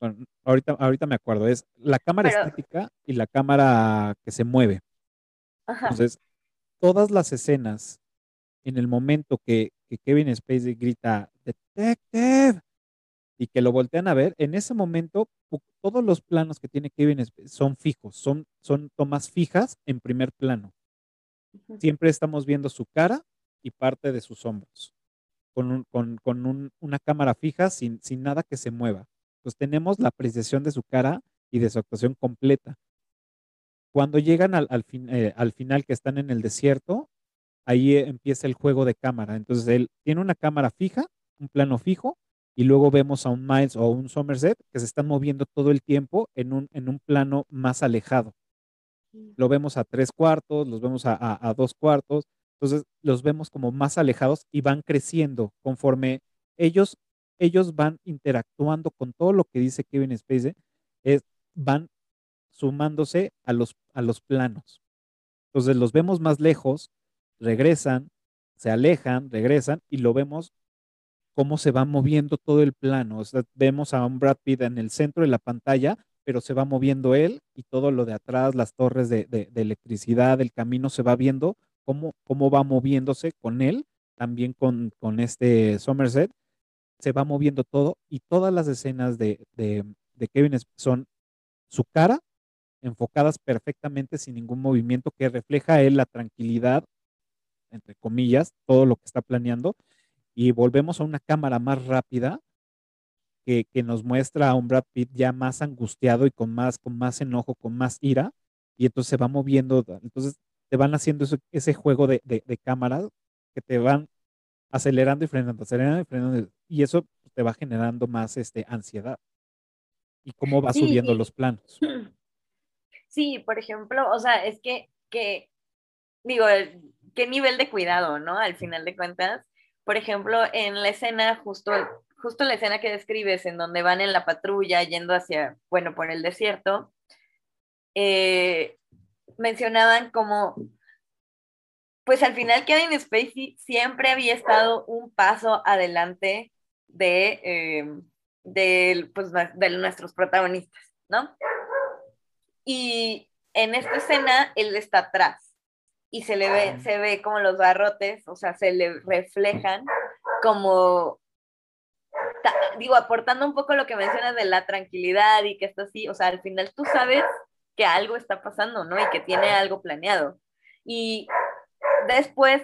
Bueno, ahorita, ahorita me acuerdo, es la cámara estática y la cámara que se mueve. Entonces, todas las escenas, en el momento que, Kevin Spacey grita, Detective, y que lo voltean a ver, en ese momento todos los planos que tiene Kevin Spacey son fijos, son, son tomas fijas en primer plano. Siempre estamos viendo su cara y parte de sus hombros, con, una cámara fija sin, sin nada que se mueva. Entonces tenemos la apreciación de su cara y de su actuación completa. Cuando llegan al, eh, al, final que están en el desierto, ahí eh, empieza el juego de cámara. Entonces él tiene una cámara fija, un plano fijo, y luego vemos a un Miles o un Somerset que se están moviendo todo el tiempo en un, en un plano más alejado. Lo vemos a tres cuartos, los vemos a, dos cuartos, entonces los vemos como más alejados y van creciendo conforme ellos, ellos van interactuando con todo lo que dice Kevin Spacey, es, van sumándose a los, a los planos. Entonces los vemos más lejos, regresan, se alejan, regresan y lo vemos cómo se va moviendo todo el plano. Vemos a un Brad Pitt en el centro de la pantalla, pero se va moviendo él y todo lo de atrás, las torres de, electricidad, el camino se va viendo cómo, cómo va moviéndose con él, también con, con este Somerset, se va moviendo todo y todas las escenas de, de, de Kevin son su cara enfocadas perfectamente sin ningún movimiento que refleja él la tranquilidad, entre comillas, todo lo que está planeando. Y volvemos a una cámara más rápida que, nos muestra a un Brad Pitt ya más angustiado y con más, con más enojo, con más ira. Y entonces se va moviendo, entonces te van haciendo ese, juego de, de, cámaras que te van acelerando y frenando, acelerando y frenando. Y eso te va generando más este, ansiedad. Y cómo va subiendo los planos. *clears throat* Sí, por ejemplo, o sea, es que, que, digo, qué nivel de cuidado, ¿no? Al final de cuentas, por ejemplo, en la escena, justo, justo la escena que describes, en donde van en la patrulla yendo hacia, bueno, por el desierto, eh, mencionaban como, pues al final Kevin Spacey siempre había estado un paso adelante de, eh, pues, de nuestros protagonistas, ¿no? Y en esta escena él está atrás y se le ve, se ve como los barrotes, o sea, se le reflejan como, digo, aportando un poco lo que mencionas de la tranquilidad y que está así, o sea, al final tú sabes que algo está pasando, ¿no? Y que tiene algo planeado. Y después,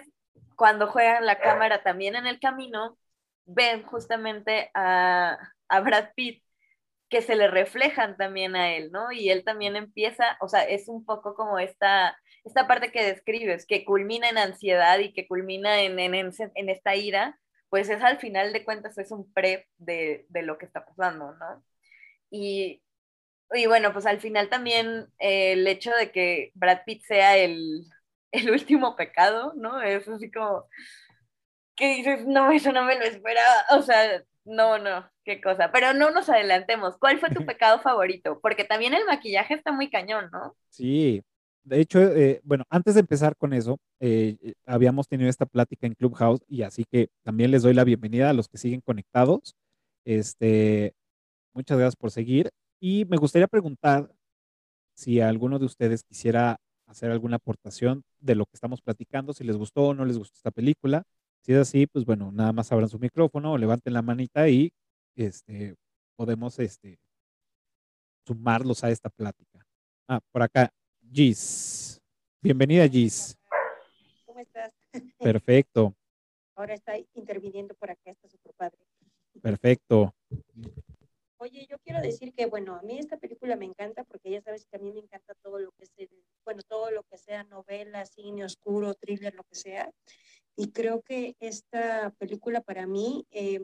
cuando juegan la cámara también en el camino, ven justamente a, a Brad Pitt que se le reflejan también a él, ¿no? Y él también empieza, o sea, es un poco como esta, esta parte que describes, que culmina en ansiedad y que culmina en, en, en esta ira, pues es al final de cuentas es un pre de, de lo que está pasando, ¿no? Y, y, bueno, pues al final también eh, el hecho de que Brad Pitt sea el, *laughs* el último pecado, ¿no? Es así como que dices, no, eso no me lo esperaba, o sea, no, no, qué cosa. Pero no nos adelantemos. ¿Cuál fue tu *laughs* pecado favorito? Porque también el maquillaje está muy cañón, ¿no? Sí. De hecho, eh, bueno, antes de empezar con eso, eh, eh, habíamos tenido esta plática en Clubhouse y así que también les doy la bienvenida a los que siguen conectados. Este, muchas gracias por seguir. Y me gustaría preguntar si alguno de ustedes quisiera hacer alguna aportación de lo que estamos platicando, si les gustó o no les gustó esta película. Si es así, pues bueno, nada más abran su micrófono levanten la manita y este, podemos este, sumarlos a esta plática. Ah, por acá, Gis. Bienvenida, Gis. ¿Cómo estás? Perfecto. Ahora está interviniendo por acá, está super padre. Perfecto. Oye, yo quiero decir que, bueno, a mí esta película me encanta porque ya sabes que a mí me encanta todo lo que sea, bueno, todo lo que sea novela, cine oscuro, thriller, lo que sea. Y creo que esta película para mí eh,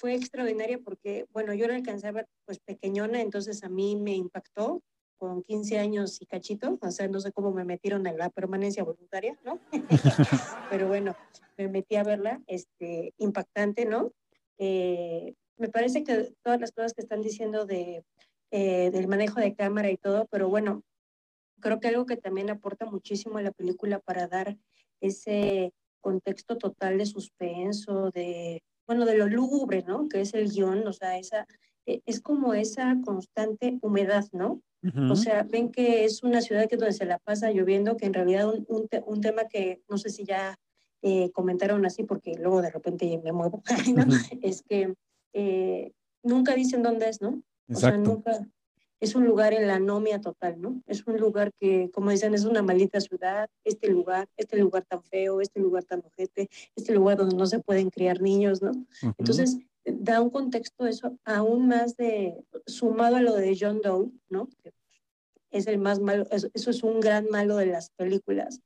fue extraordinaria porque, bueno, yo la alcanzaba pues pequeñona, entonces a mí me impactó con 15 años y cachito, o sea, no sé cómo me metieron en la permanencia voluntaria, ¿no? *laughs* Pero bueno, me metí a verla, este, impactante, ¿no? Eh, me parece que todas las cosas que están diciendo de, eh, del manejo de cámara y todo, pero bueno, creo que algo que también aporta muchísimo a la película para dar ese contexto total de suspenso, de, bueno, de lo lúgubre, ¿no? Que es el guion, o sea, esa, e, es como esa constante humedad, ¿no? O sea, ven que es una ciudad que donde se la pasa lloviendo, que en realidad un, un, un tema que no sé si ya eh, comentaron así, porque luego de repente me muevo, *laughs* ¿no? es que eh, nunca dicen dónde es, ¿no? Exacto. O sea, nunca, es un lugar en la anomia total, ¿no? Es un lugar que, como dicen, es una maldita ciudad, este lugar, este lugar tan feo, este lugar tan ojete, este lugar donde no se pueden criar niños, ¿no? Entonces, da un contexto eso aún más de, sumado a lo de John Doe, ¿no? Que es el más malo, eso, eso es un gran malo de las películas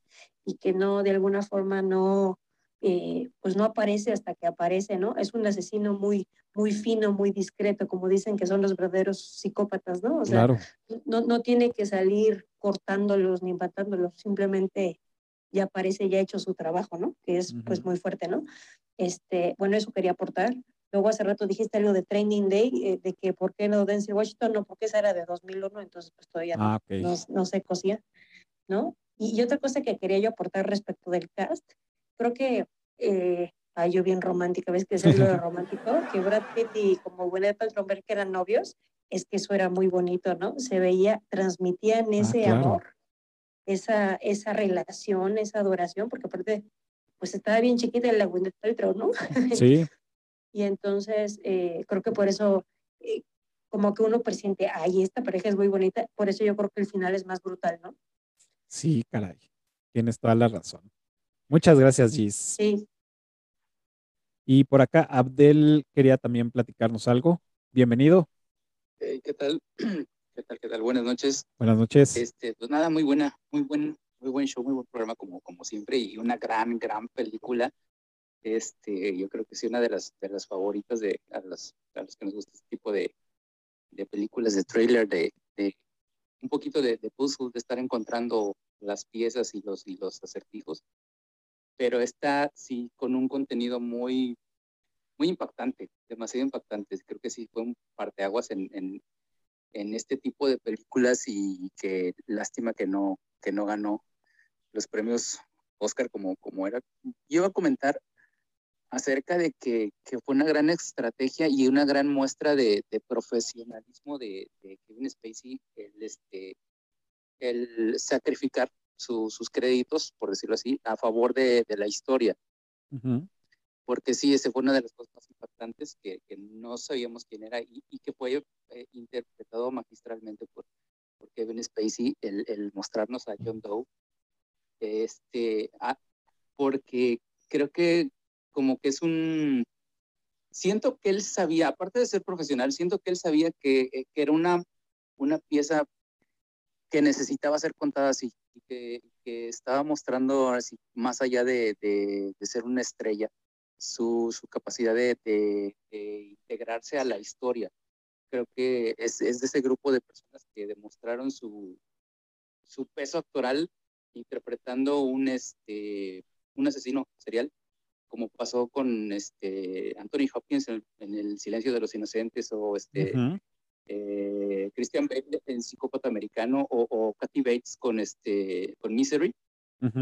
y que no, de alguna forma, no, eh, pues no aparece hasta que aparece, ¿no? Es un asesino muy, muy fino, muy discreto, como dicen que son los verdaderos psicópatas, ¿no? O sea, claro. no, no tiene que salir cortándolos ni matándolos, simplemente ya aparece, ya ha hecho su trabajo, ¿no? Que es uh -huh. pues muy fuerte, ¿no? Este, bueno, eso quería aportar. Luego hace rato dijiste algo de Training Day, eh, de que por qué no Denzel Washington, no, porque esa era de 2001, entonces pues todavía ah, no, okay. no, no se cosía, ¿no? Y, y, otra cosa que quería yo aportar respecto del cast, creo que, eh, ay, yo bien romántica, ¿ves que es lo de romántico? *laughs* Que Brad Pitt y como Gwyneth Paltrow que eran novios, es que eso era muy bonito, ¿no? Se veía, transmitían ese ah, claro. amor, esa, esa relación, esa adoración, porque aparte, pues estaba bien chiquita la Gwyneth Paltrow, ¿no? *laughs* Sí. y entonces, eh, creo que por eso, eh, como que uno presiente, ay, esta pareja es muy bonita, por eso yo creo que el final es más brutal, ¿no? Sí, caray, tienes toda la razón. Muchas gracias, Gis. Sí. Y por acá, Abdel quería también platicarnos algo. Bienvenido. Hey, ¿Qué tal? *clears throat* ¿Qué tal? ¿Qué tal? Buenas noches. Buenas noches. Este, pues nada, muy buena, muy buen, muy buen show, muy buen programa como, como siempre y una gran, gran película. Este, yo creo que sí, una de las, de las favoritas de a los, a los que nos gusta este tipo de, de películas, de trailer, de, de un poquito de, de puzzle, de estar encontrando las piezas y los, y los acertijos pero está sí con un contenido muy, muy impactante, demasiado impactante. Creo que sí fue un parteaguas en, en, este tipo de películas y que lástima que no, que no ganó los premios Oscar como, como era. Yo iba a comentar acerca de que, que fue una gran estrategia y una gran muestra de, de profesionalismo de, de, Kevin Spacey, el, este, el sacrificar su, sus créditos, por decirlo así, a favor de, de la historia. Uh -huh. Porque sí, ese fue una de las cosas más impactantes, que, que no sabíamos quién era y, y que fue eh, interpretado magistralmente por, por Kevin Spacey el, el mostrarnos a John Doe, este, ah, porque creo que como que es un, siento que él sabía, aparte de ser profesional, siento que él sabía que, eh, que era una, una pieza que necesitaba ser contada así y que, estaba mostrando así, más allá de, de, de ser una estrella, su, su capacidad de, de, integrarse a la historia. Creo que es, es, de ese grupo de personas que demostraron su, su peso actoral interpretando un, este, un asesino serial como pasó con este Anthony Hopkins en, El Silencio de los Inocentes o este eh, Christian Bale en Psicópata Americano o, o Kathy Bates con este con Misery.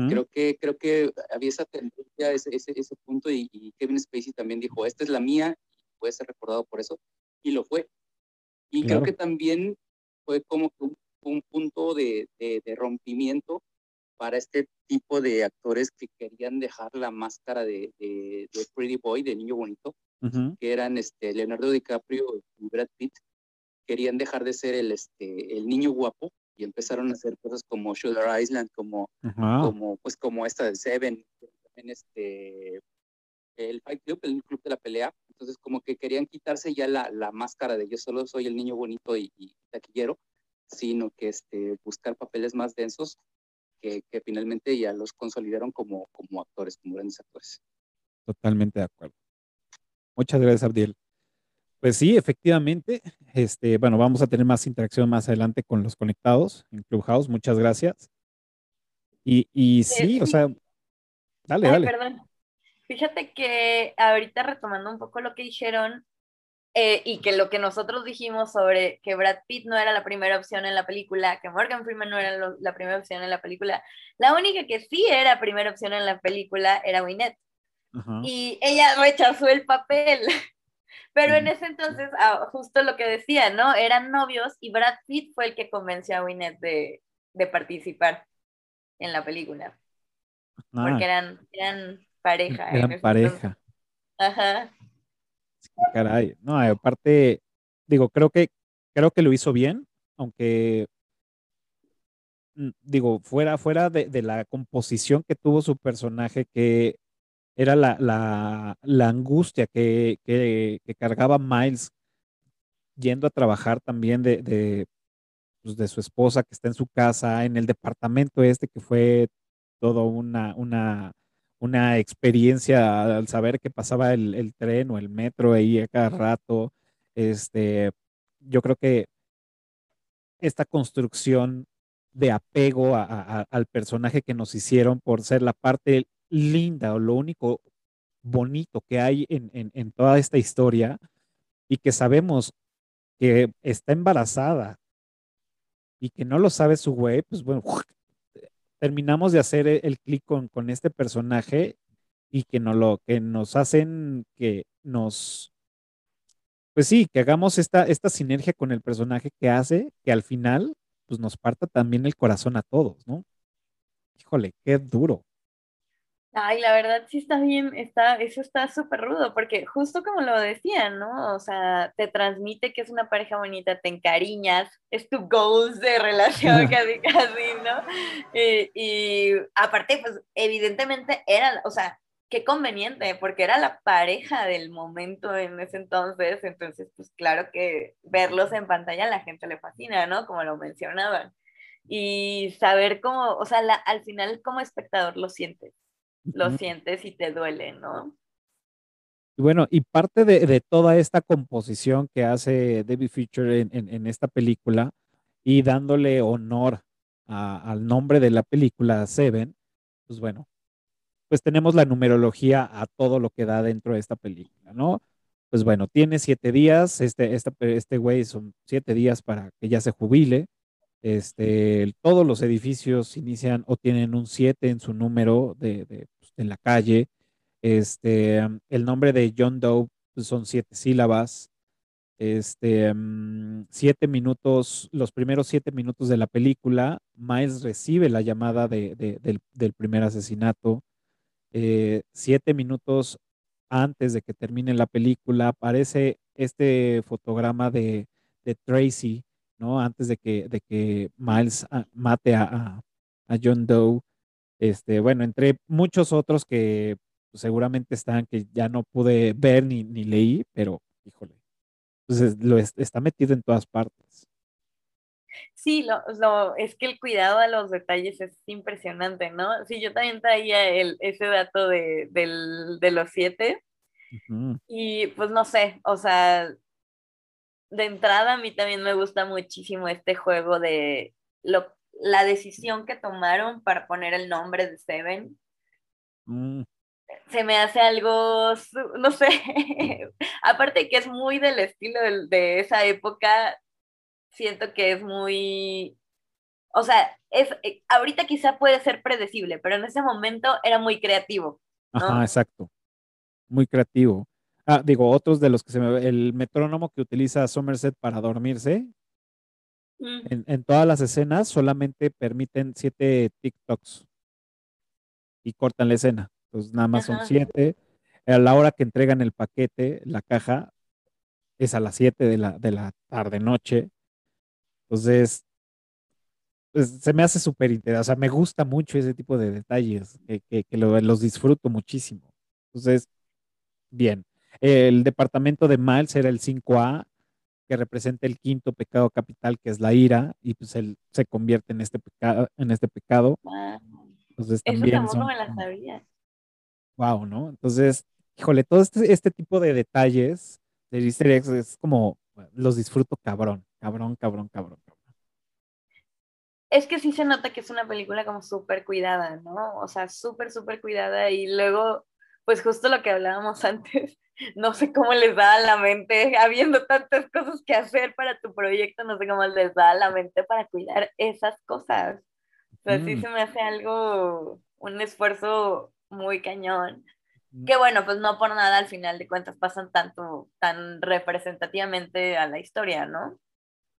Creo que creo que había esa tendencia, ese, ese, ese punto y, Kevin Spacey también dijo, esta es la mía y puede ser recordado por eso y lo fue. Y creo que también fue como un, un punto de, de, de rompimiento para este tipo de actores que querían dejar la máscara de, de, Pretty Boy, de niño bonito, que eran este, Leonardo DiCaprio y Brad Pitt, querían dejar de ser el, este, el niño guapo y empezaron a hacer cosas como Shooter Island, como, como, pues, como esta de Seven, también este, el Fight Club, el club de la pelea. Entonces, como que querían quitarse ya la, la máscara de yo solo soy el niño bonito y, y taquillero, sino que este, buscar papeles más densos que, finalmente ya los consolidaron como, como actores, como grandes actores. Totalmente de acuerdo. Muchas gracias, Abdiel. Pues sí, efectivamente, este, bueno, vamos a tener más interacción más adelante con los conectados en Clubhouse. Muchas gracias. Y, y sí, o sea, dale, dale. Perdón. Fíjate que ahorita retomando un poco lo que dijeron, eh, y que lo que nosotros dijimos sobre que Brad Pitt no era la primera opción en la película, que Morgan Freeman no era la primera opción en la película, la única que sí era primera opción en la película era Winnet. Y ella rechazó el papel. *laughs* Pero en ese entonces, ah, justo lo que decía, ¿no? Eran novios y Brad Pitt fue el que convenció a Winnet de, de participar en la película. Porque eran, eran pareja. Eran pareja. Ajá. Caray, no, aparte, digo, creo que, creo que lo hizo bien, aunque, mm, digo, fuera, fuera de, la composición que tuvo su personaje, que era la, la, angustia que, que, cargaba Miles yendo a trabajar también de, de, pues, de su esposa que está en su casa, en el departamento este que fue todo una, una una experiencia al saber que pasaba el, tren o el metro ahí a cada rato. Este, yo creo que esta construcción de apego al personaje que nos hicieron por ser la parte linda o lo único bonito que hay en, en toda esta historia y que sabemos que está embarazada y que no lo sabe su güey, pues bueno, *laughs* terminamos de hacer e, el, clic con, con, este personaje y que, no lo, que nos hacen que nos, pues sí, que hagamos esta, esta sinergia con el personaje que hace que al final pues nos parta también el corazón a todos, ¿no? Híjole, qué duro. Ay, la verdad sí está bien, está, eso está súper rudo, porque justo como lo decían, ¿no? O sea, te transmite que es una pareja bonita, te encariñas, es tu goals de relación *laughs* casi, casi, ¿no? Y, y, aparte, pues evidentemente era, o sea, qué conveniente, porque era la pareja del momento en ese entonces, entonces, pues claro que verlos en pantalla a la gente le fascina, ¿no? Como lo mencionaban. Y saber cómo, o sea, al final como espectador lo sientes lo sientes y te duele, ¿no? Y bueno, y parte de, toda esta composición que hace David Fincher en, esta película y dándole honor al nombre de la película Seven, pues bueno, pues tenemos la numerología a todo lo que da dentro de esta película, ¿no? Pues bueno, tiene siete días, este, este güey son siete días para que ya se jubile, este, todos los edificios inician o tienen un 7 en su número de, pues, en la calle. Este, el nombre de John Doe pues, son siete sílabas. Este, siete minutos, los primeros siete minutos de la película, Miles recibe la llamada de, del, primer asesinato. Eh, siete minutos antes de que termine la película, aparece este fotograma de Tracy ¿no? Antes de que, de que Miles ah, mate a, a, John Doe. Este, bueno, entre muchos otros que seguramente están, que ya no pude ver ni, ni leí, pero híjole, entonces lo está metido en todas partes. Sí, lo, es que el cuidado a los detalles es impresionante, ¿no? Sí, yo también traía el, ese dato de, del, de los siete. Y pues no sé, o sea, de entrada a mí también me gusta muchísimo este juego de lo, la decisión que tomaron para poner el nombre de Seven. Mm. Se me hace algo, no sé, *laughs* aparte que es muy del estilo de, de esa época, siento que es muy, o sea, es, eh, ahorita quizá puede ser predecible, pero en ese momento era muy creativo. Ajá, exacto. Muy creativo. Ah, digo, otros de los que se me el metrónomo que utiliza Somerset para dormirse, mm. en, todas las escenas solamente permiten siete TikToks y cortan la escena. Entonces nada más son siete. A la hora que entregan el paquete, la caja, es a las siete de la, de la tarde noche. Entonces, pues, se me hace súper interesante, o sea, me gusta mucho ese tipo de detalles, que, los disfruto muchísimo. Entonces, bien. El departamento de Miles era el 5A, que representa el quinto pecado capital, que es la ira, y pues él se convierte en este pecado. En este pecado. Entonces, también Eso me la sabía. Wow, ¿no? Entonces, híjole, todo este, este tipo de detalles de Easter eggs es como, los disfruto cabrón, cabrón, cabrón, cabrón es que sí se nota que es una película como súper cuidada, ¿no? O sea, súper, súper cuidada y luego, pues justo lo que hablábamos *laughs* antes, no sé cómo les da a la mente, habiendo tantas cosas que hacer para tu proyecto, no sé cómo les da a la mente para cuidar esas cosas. O sea, sí mm. se me hace algo, un esfuerzo muy cañón. Mm. Que bueno, pues no por nada al final de cuentas pasan tanto, tan representativamente a la historia, ¿no?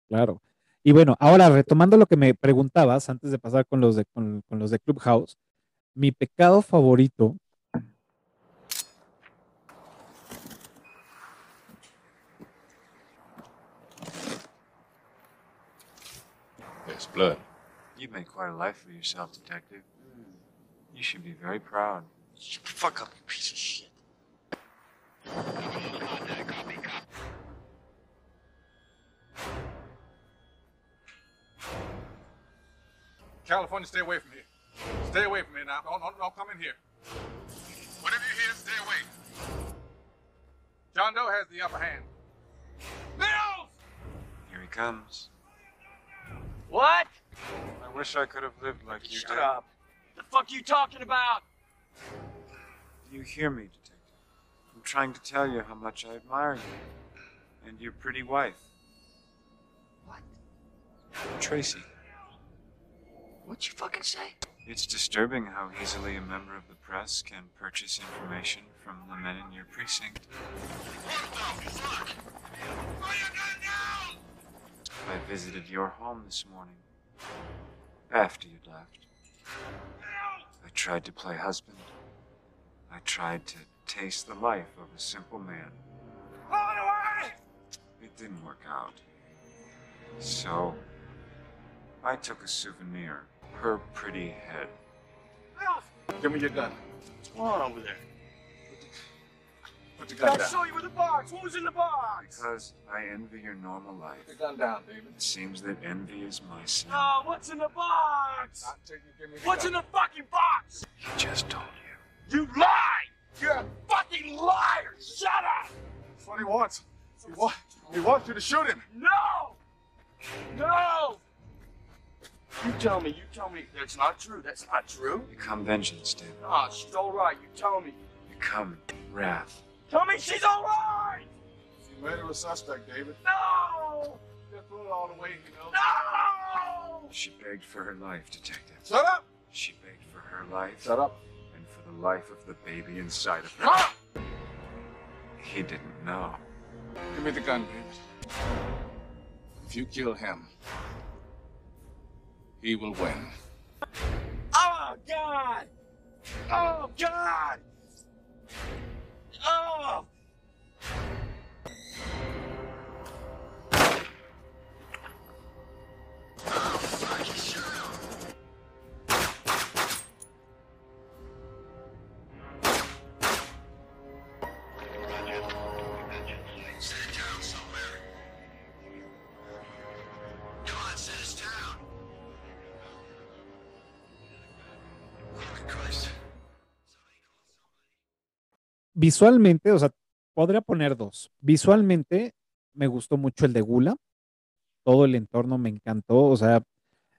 Claro. Y bueno, ahora retomando lo que me preguntabas antes de pasar con los de, con, los de Clubhouse, mi pecado favorito blood. You've made quite a life for yourself, detective. You should be very proud. Shut the fuck up, you piece of shit. California, stay away from here. Stay away from here now. Don't, don't, don't come in here. Whatever you hear, stay away. John Doe has the upper hand. Mills! Here he comes. What? I wish I could have lived like you Shut did. up. The fuck you talking about? Do you hear me, detective? I'm trying to tell you how much I admire you. And your pretty wife. What? Tracy. What'd you fucking say? It's disturbing how easily a member of the press can purchase information from the men in your precinct. I visited your home this morning. After you'd left. I tried to play husband. I tried to taste the life of a simple man. It didn't work out. So, I took a souvenir her pretty head. Give me your gun. What's going on over there? Put the gun I'll down. show you with the box. What was in the box? Because I envy your normal life. Put the gun down, David. It seems that envy is my sin. No, what's in the box? Not until you give me the What's gun. in the fucking box? He just told you. You lie! You're a fucking liar! Shut up! That's what he wants. He, wa- he wants you to shoot him. No! No! You tell me, you tell me that's not true. That's not true. Become vengeance, David. Ah, she's all right. You tell me. Become wrath. Tell me she's all right! You made her a suspect, David. No! Just throw it all away, you know. No! She begged for her life, detective. Shut up! She begged for her life Shut up. and for the life of the baby inside of her. Ah! He didn't know. Give me the gun, David. If you kill him, he will win. Oh, God! Oh, God! Oh! Visualmente, o sea, podría poner dos. Visualmente me gustó mucho el de Gula. Todo el entorno me encantó. O sea,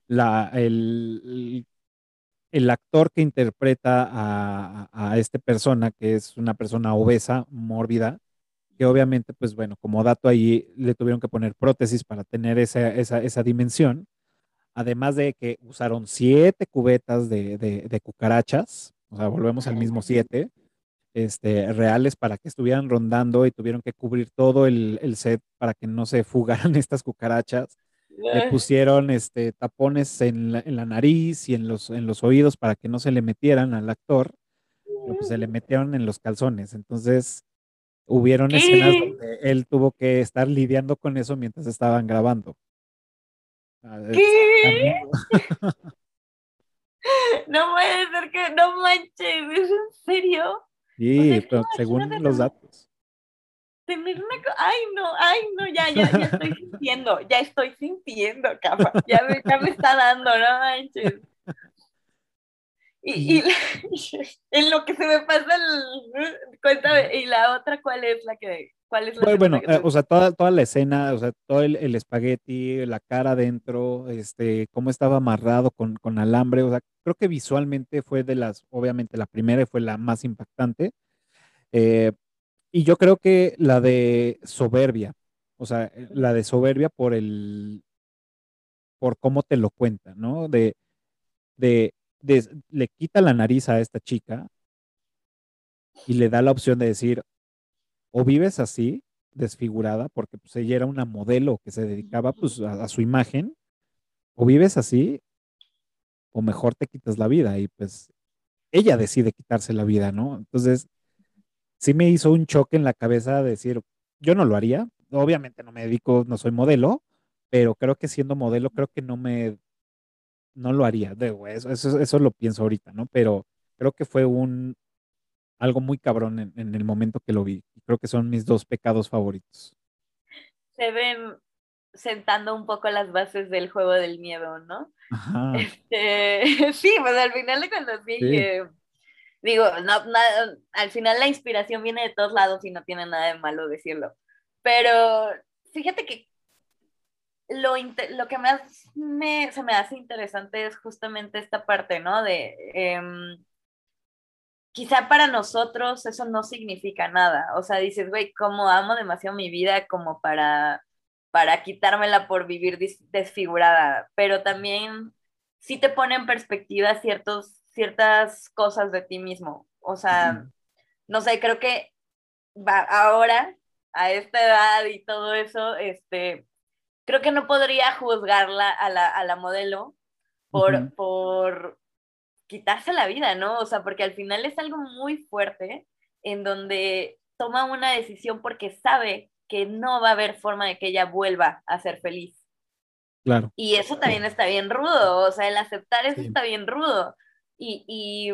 la, el, el actor que interpreta a, a esta persona, que es una persona obesa, mórbida, que obviamente, pues bueno, como dato ahí le tuvieron que poner prótesis para tener esa, esa, esa dimensión. Además de que usaron siete cubetas de, de, de cucarachas, o sea, volvemos al mismo siete, este, reales para que estuvieran rondando y tuvieron que cubrir todo el, el set para que no se fugaran *laughs* estas cucarachas. Le pusieron este, tapones en la, en la, nariz y en los, en los oídos para que no se le metieran al actor, pero pues se le metieron en los calzones. Entonces, hubieron ¿Qué? escenas donde él tuvo que estar lidiando con eso mientras estaban grabando. Ah, ¿Qué? *laughs* *laughs* No puede ser que, no manches, ¿es en serio? Sí, pero según los datos. Tener una ay no, ay no, ya, ya, ya estoy *laughs* sintiendo, ya estoy sintiendo, capa, ya me, ya me está dando, no manches. Y, y *laughs* en lo que se me pasa el, cuéntame, y la otra, ¿cuál es la que, cuál es la Bueno, bueno, eh, o sea, toda, toda la escena, o sea, todo el, el espagueti, la cara adentro, este, cómo estaba amarrado con, con alambre, o sea, creo que visualmente fue de las, obviamente la primera y fue la más impactante. Eh, y yo creo que la de soberbia, o sea, eh, la de soberbia por el, por cómo te lo cuenta, ¿no? De, de, de- le quita la nariz a esta chica y le da la opción de decir, o vives así, desfigurada, porque pues ella era una modelo que se dedicaba pues a, a su imagen, o vives así, o mejor te quitas la vida y pues ella decide quitarse la vida, ¿no? Entonces, sí me hizo un choque en la cabeza de decir, yo no lo haría, obviamente no me dedico, no soy modelo, pero creo que siendo modelo, creo que no me, no lo haría, de, eso, eso, eso lo pienso ahorita, ¿no? Pero creo que fue un, algo muy cabrón en, en el momento que lo vi. Creo que son mis dos pecados favoritos. se ven sentando un poco las bases del juego del miedo, ¿no? Ajá. Este, *laughs* sí, pues al final de cuando Sí. eh, digo, no, na- al final la inspiración viene de todos lados y no tiene nada de malo decirlo. Pero fíjate que lo, lo que más me, se me hace interesante es justamente esta parte, ¿no? De em, quizá para nosotros eso no significa nada. O sea, dices, güey, como amo demasiado mi vida como para, para quitármela por vivir desfigurada. Pero también sí te pone en perspectiva ciertos, ciertas cosas de ti mismo. O sea, no sé, creo que va, ahora, a esta edad y todo eso, este, creo que no podría juzgarla a la, a la modelo por, por quitarse la vida, ¿no? O sea, porque al final es algo muy fuerte en donde toma una decisión porque sabe que no va a haber forma de que ella vuelva a ser feliz. Claro. Y eso también está bien rudo, o sea, el aceptar eso Sí. está bien rudo. Y, y,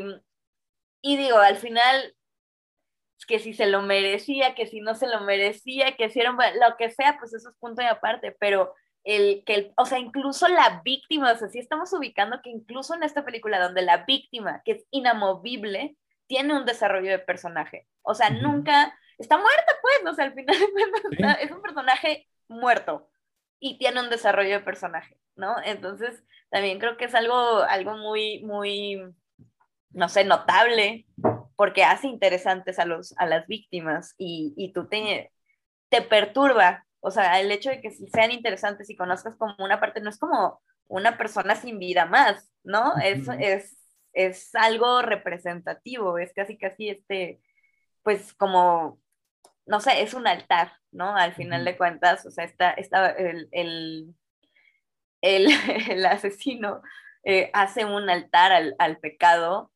y digo, al final, que si se lo merecía, que si no se lo merecía, que si un- lo que sea, pues eso es punto y aparte, pero el que, el, o sea, incluso la víctima, o sea, sí estamos ubicando que incluso en esta película donde la víctima, que es inamovible, tiene un desarrollo de personaje. O sea, nunca, está muerta pues, o sea, al final Sí. es un personaje muerto y tiene un desarrollo de personaje, ¿no? Entonces, también creo que es algo, algo muy, muy, no sé, notable, porque hace interesantes a, los, a las víctimas y, y tú te, te perturba, o sea, el hecho de que sean interesantes y conozcas como una parte, no es como una persona sin vida más, ¿no? Es, es, es algo representativo, es casi, casi este, pues como, no sé, es un altar, ¿no? Al final de cuentas, o sea, está, está el, el, el, *laughs* el asesino eh, hace un altar al, al pecado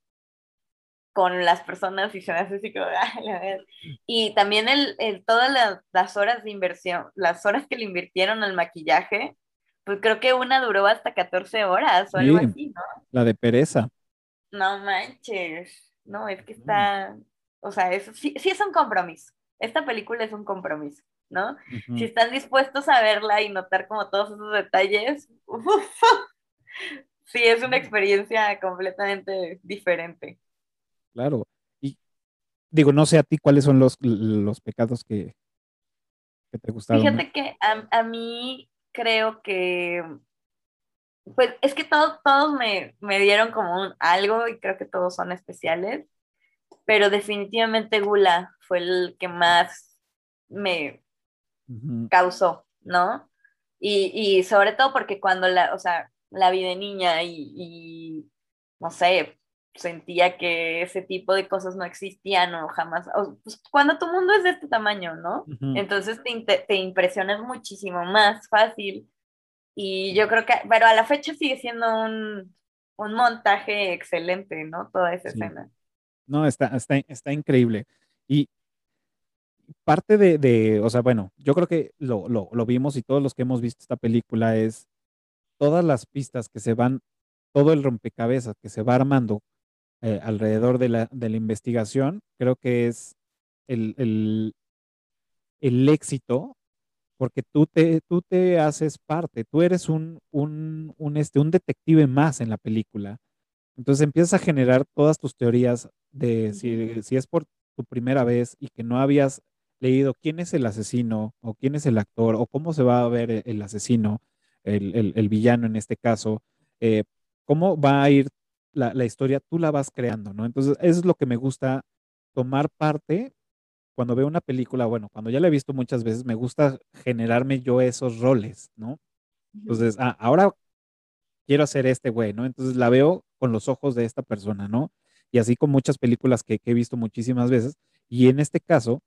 con las personas y se me hace así como, *laughs* y también el, el- todas las, las horas de inversión, las horas que le invirtieron al maquillaje, pues creo que una duró hasta 14 horas o algo Sí. así, ¿no? La de pereza. No manches, no, es que está, o sea, eso sí, sí es un compromiso, esta película es un compromiso, ¿no? Si están dispuestos a verla y notar como todos esos detalles, uf, *laughs* sí, es una experiencia completamente diferente. Claro. Y digo, no sé a ti cuáles son los, los pecados que, que te gustaron. Fíjate que a, a mí creo que, pues es que todos, todos me, me dieron como un algo y creo que todos son especiales, pero definitivamente Gula fue el que más me causó, ¿no? Y, y sobre todo porque cuando la, o sea, la vi de niña y, y, no sé, sentía que ese tipo de cosas no existían o jamás, o, pues, cuando tu mundo es de este tamaño, ¿no? Entonces te, te impresionas muchísimo más fácil. Y yo creo que, pero a la fecha sigue siendo un, un montaje excelente, ¿no? Toda esa Sí. escena. No, está, está, está increíble. Y parte de, de, o sea, bueno, yo creo que lo, lo, lo vimos y todos los que hemos visto esta película es todas las pistas que se van, todo el rompecabezas que se va armando eh, alrededor de la, de la investigación, creo que es el, el, el éxito, porque tú te, tú te haces parte, tú eres un, un, un, este, un detective más en la película. Entonces empiezas a generar todas tus teorías de si, si es por tu primera vez y que no habías leído quién es el asesino o quién es el actor o cómo se va a ver el, asesino, el, el- el villano en este caso, eh, cómo va a ir la, la historia, tú la vas creando, ¿no? Entonces, eso es lo que me gusta, tomar parte cuando veo una película, bueno, cuando ya la he visto muchas veces, me gusta generarme yo esos roles, ¿no? Entonces, ah, ahora quiero hacer este güey, ¿no? Entonces la veo con los ojos de esta persona, ¿no? Y así con muchas películas que, que he visto muchísimas veces. Y en este caso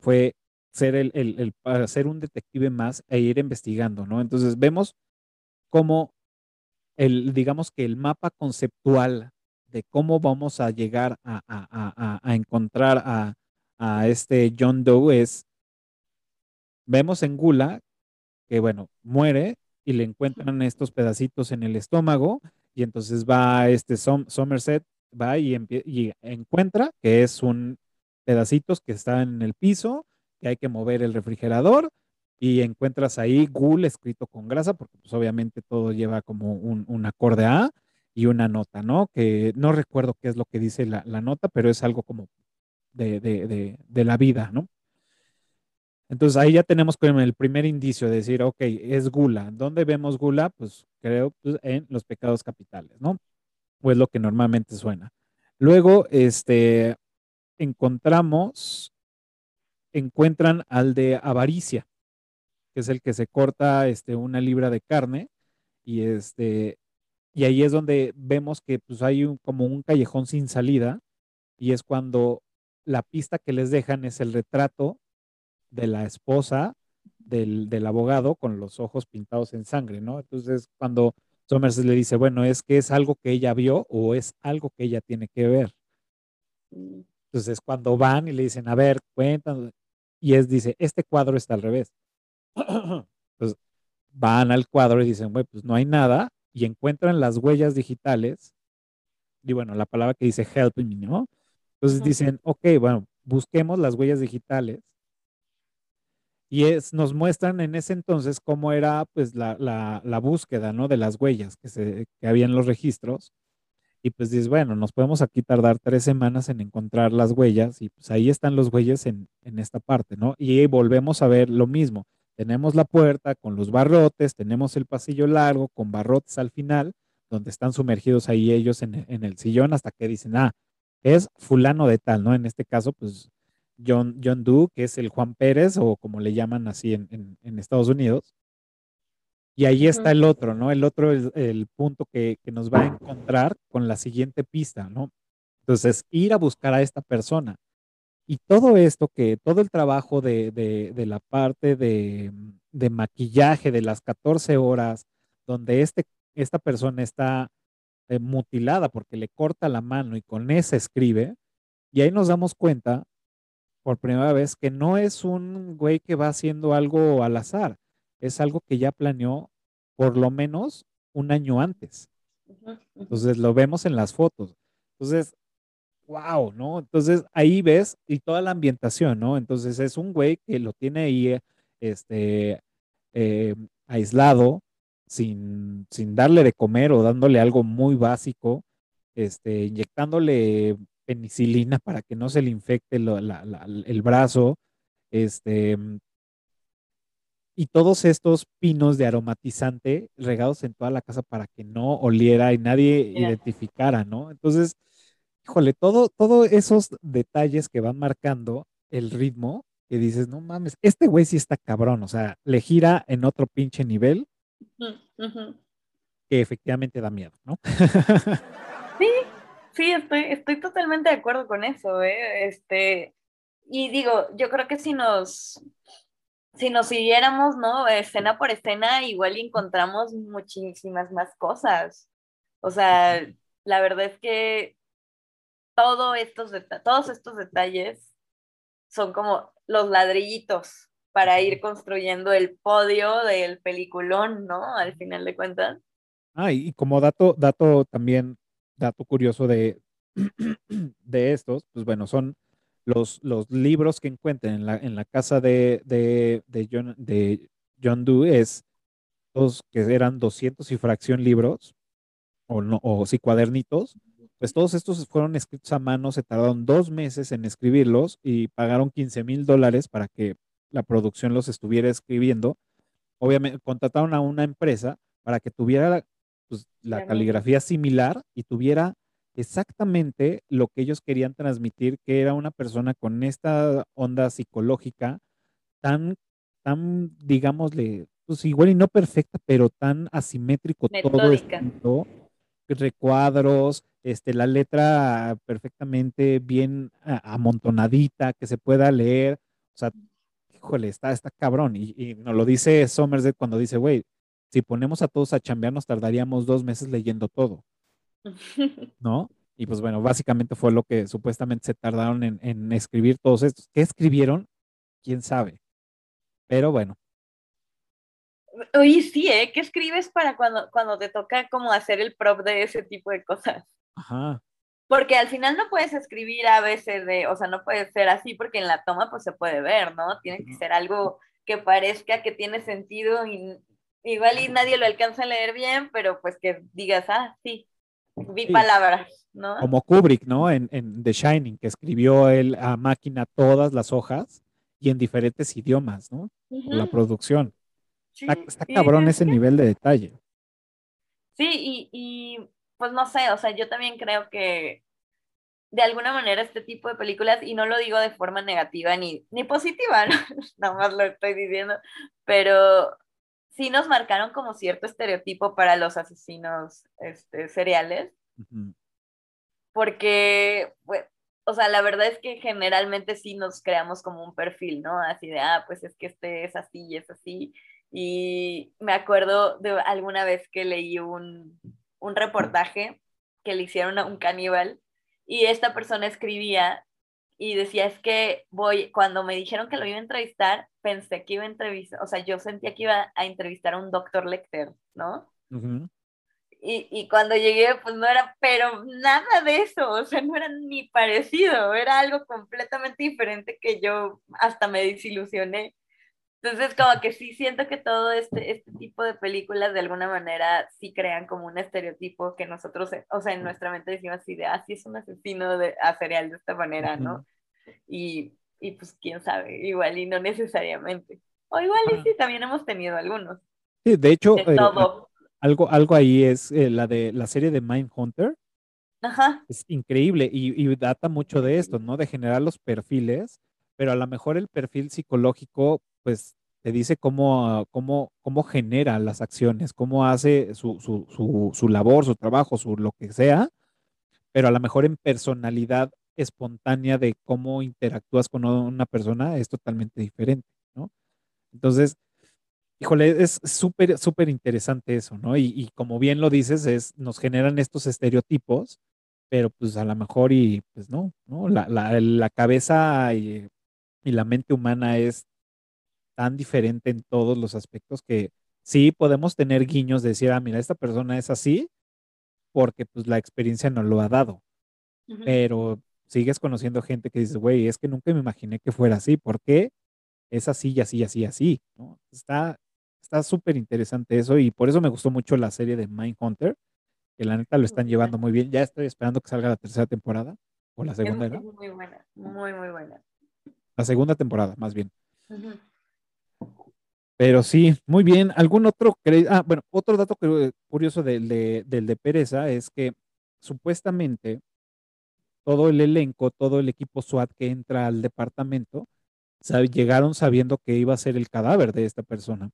fue ser el, el, el- ser un detective más e ir investigando, ¿no? Entonces vemos cómo el, digamos que el mapa conceptual de cómo vamos a llegar a, a- a- a- a encontrar a, a este John Doe es, vemos en Gula que bueno, muere y le encuentran estos pedacitos en el estómago y entonces va este Som- Somerset, va y, encuentra que es un pedacitos que están en el piso, que hay que mover el refrigerador y encuentras ahí Ghoul escrito con grasa, porque pues obviamente todo lleva como un, un acorde A y una nota, ¿no? Que no recuerdo qué es lo que dice la, la nota, pero es algo como de, de, de, la vida, ¿no? Entonces ahí ya tenemos como el primer indicio de decir, ok, es gula. ¿Dónde vemos gula? Pues creo pues, en los pecados capitales, ¿no? O es lo que normalmente suena. Luego, este, encontramos, encuentran al de avaricia, que es el que se corta este, una libra de carne y este, y ahí es donde vemos que pues hay un, como un callejón sin salida y es cuando la pista que les dejan es el retrato de la esposa del, del abogado con los ojos pintados en sangre, ¿no? Entonces, cuando Somers le dice, bueno, es que es algo que ella vio o es algo que ella tiene que ver. Entonces, cuando van y le dicen, a ver, cuéntanos, y es, dice, este cuadro está al revés. Entonces, *clears throat* van al cuadro y dicen, bueno, pues no hay nada, y encuentran las huellas digitales, y bueno, la palabra que dice help me, ¿no? Entonces dicen, ok, bueno, busquemos las huellas digitales y es, nos muestran en ese entonces cómo era pues la, la, la búsqueda, ¿no? De las huellas que, se, que había en los registros. Y pues dices, bueno, nos podemos aquí tardar tres semanas en encontrar las huellas y pues ahí están los huellas en, en esta parte, ¿no? Y volvemos a ver lo mismo. Tenemos la puerta con los barrotes, tenemos el pasillo largo con barrotes al final, donde están sumergidos ahí ellos en, en el sillón hasta que dicen, ah, es fulano de tal, ¿no? En este caso, pues John, John Doe, que es el Juan Pérez, o como le llaman así en, en- en Estados Unidos. Y ahí está el otro, ¿no? El otro es el punto que, que nos va a encontrar con la siguiente pista, ¿no? Entonces, ir a buscar a esta persona. Y todo esto, que todo el trabajo de, de- de la parte de, de maquillaje de las 14 horas, donde este, esta persona está eh, mutilada porque le corta la mano y con esa escribe, y ahí nos damos cuenta por primera vez que no es un güey que va haciendo algo al azar, es algo que ya planeó por lo menos un año antes. Entonces lo vemos en las fotos. Entonces, wow, ¿no? Entonces ahí ves y toda la ambientación, ¿no? Entonces es un güey que lo tiene ahí, este, eh, aislado, sin, sin darle de comer o dándole algo muy básico, este, inyectándole penicilina para que no se le infecte lo- la- la- el brazo, este, y todos estos pinos de aromatizante regados en toda la casa para que no oliera y nadie identificara, ¿no? Entonces, híjole, todo, todos esos detalles que van marcando el ritmo, que dices, no mames, este güey sí está cabrón, o sea, le gira en otro pinche nivel que efectivamente da miedo, ¿no? *laughs* Sí, sí, estoy, estoy totalmente de acuerdo con eso, ¿eh? Este, y digo, yo creo que si nos, si nos siguiéramos, ¿no? Escena por escena, igual encontramos muchísimas más cosas. O sea, la verdad es que todo estos todos estos detalles son como los ladrillitos para ir construyendo el podio del peliculón, ¿no? Al final de cuentas. Ah, y como dato, dato también, dato curioso de, *clears throat* de estos, pues bueno, son los, los libros que encuentren en la, en la casa de, de, de John, de John Doe, es los que eran 200 y fracción libros, o, no, o sí, cuadernitos, pues todos estos fueron escritos a mano, se tardaron dos meses en escribirlos y pagaron 15 mil dólares para que la producción los estuviera escribiendo. Obviamente, contrataron a una empresa para que tuviera pues, la caligrafía similar y tuviera exactamente lo que ellos querían transmitir, que era una persona con esta onda psicológica tan, tan, digámosle, pues igual y no perfecta, pero tan asimétrico todo Metódica. Recuadros, este, la letra perfectamente bien a- amontonadita, que se pueda leer, o sea, híjole, está, está cabrón, y, y nos lo dice Somerset cuando dice, güey, si ponemos a todos a chambear, nos tardaríamos dos meses leyendo todo, *laughs* ¿no? Y pues bueno, básicamente fue lo que supuestamente se tardaron en, en escribir todos estos. ¿Qué escribieron? ¿Quién sabe? Pero bueno, Oye, sí, ¿eh? ¿Qué escribes para cuando, cuando te toca como hacer el prop de ese tipo de cosas? ajá. Porque al final no puedes escribir a veces de, o sea, no puede ser así porque en la toma pues se puede ver, ¿no? Tiene que ser algo que parezca que tiene sentido y igual y nadie lo alcanza a leer bien, pero pues que digas, ah, sí, vi Sí. palabras, ¿no? Como Kubrick, ¿no? En, en The Shining, que escribió él a máquina todas las hojas y en diferentes idiomas, ¿no? La producción. Sí, Está, está cabrón ese nivel de detalle. Sí, y, y pues no sé, o sea, yo también creo que de alguna manera este tipo de películas, y no lo digo de forma negativa ni, ni positiva, *laughs* ¿no? nada más lo estoy diciendo, pero sí nos marcaron como cierto estereotipo para los asesinos este, seriales, Ujú. porque, pues, o sea, la verdad es que generalmente sí nos creamos como un perfil, ¿no? Así de, ah, pues es que este es así y es así. Y me acuerdo de alguna vez que leí un, un reportaje que le hicieron a un caníbal y esta persona escribía y decía, es que voy, cuando me dijeron que lo iba a entrevistar, pensé que iba a entrevistar, o sea, yo sentía que iba a entrevistar a un doctor Lecter, ¿no? Y, y cuando llegué, pues no era, pero nada de eso, o sea, no era ni parecido, era algo completamente diferente que yo hasta me desilusioné. Entonces, como que sí siento que todo este, este tipo de películas de alguna manera sí crean como un estereotipo que nosotros, eh, o sea, en nuestra mente decimos así de, ah, sí es un asesino de, a serial de esta manera, ¿no? Y, y pues quién sabe, igual y no necesariamente. O igual y sí, también hemos tenido algunos. Sí, de hecho, De eh, algo, algo ahí es eh, la de la serie de Mindhunter. Ajá. Es increíble y, y data mucho de esto, ¿no? De generar los perfiles, pero a lo mejor el perfil psicológico, pues te dice cómo, cómo, cómo genera las acciones, cómo hace su, su, su, su labor, su trabajo, su lo que sea, pero a lo mejor en personalidad espontánea de cómo interactúas con una persona es totalmente diferente, ¿no? Entonces, híjole, es súper, súper interesante eso, ¿no? Y, y como bien lo dices, es, nos generan estos estereotipos, pero pues a lo mejor y pues no, ¿no? La, la, la cabeza y, y la mente humana es tan diferente en todos los aspectos que sí podemos tener guiños de decir, ah, mira, esta persona es así porque pues la experiencia nos lo ha dado, Ujú. pero sigues conociendo gente que dice, güey, es que nunca me imaginé que fuera así, ¿por qué? Es así y así y así así, ¿no? Está está súper interesante eso y por eso me gustó mucho la serie de Mindhunter, que la neta lo están llevando muy bien. Ya estoy esperando que salga la tercera temporada. O la segunda es era. muy buena, muy, muy buena. La segunda temporada, más bien. Ujú. Pero sí, muy bien. ¿Algún otro? Ah, bueno, otro dato cu- curioso del de, del de Pereza es que supuestamente todo el elenco, todo el equipo SWAT que entra al departamento, llegaron sabiendo que iba a ser el cadáver de esta persona.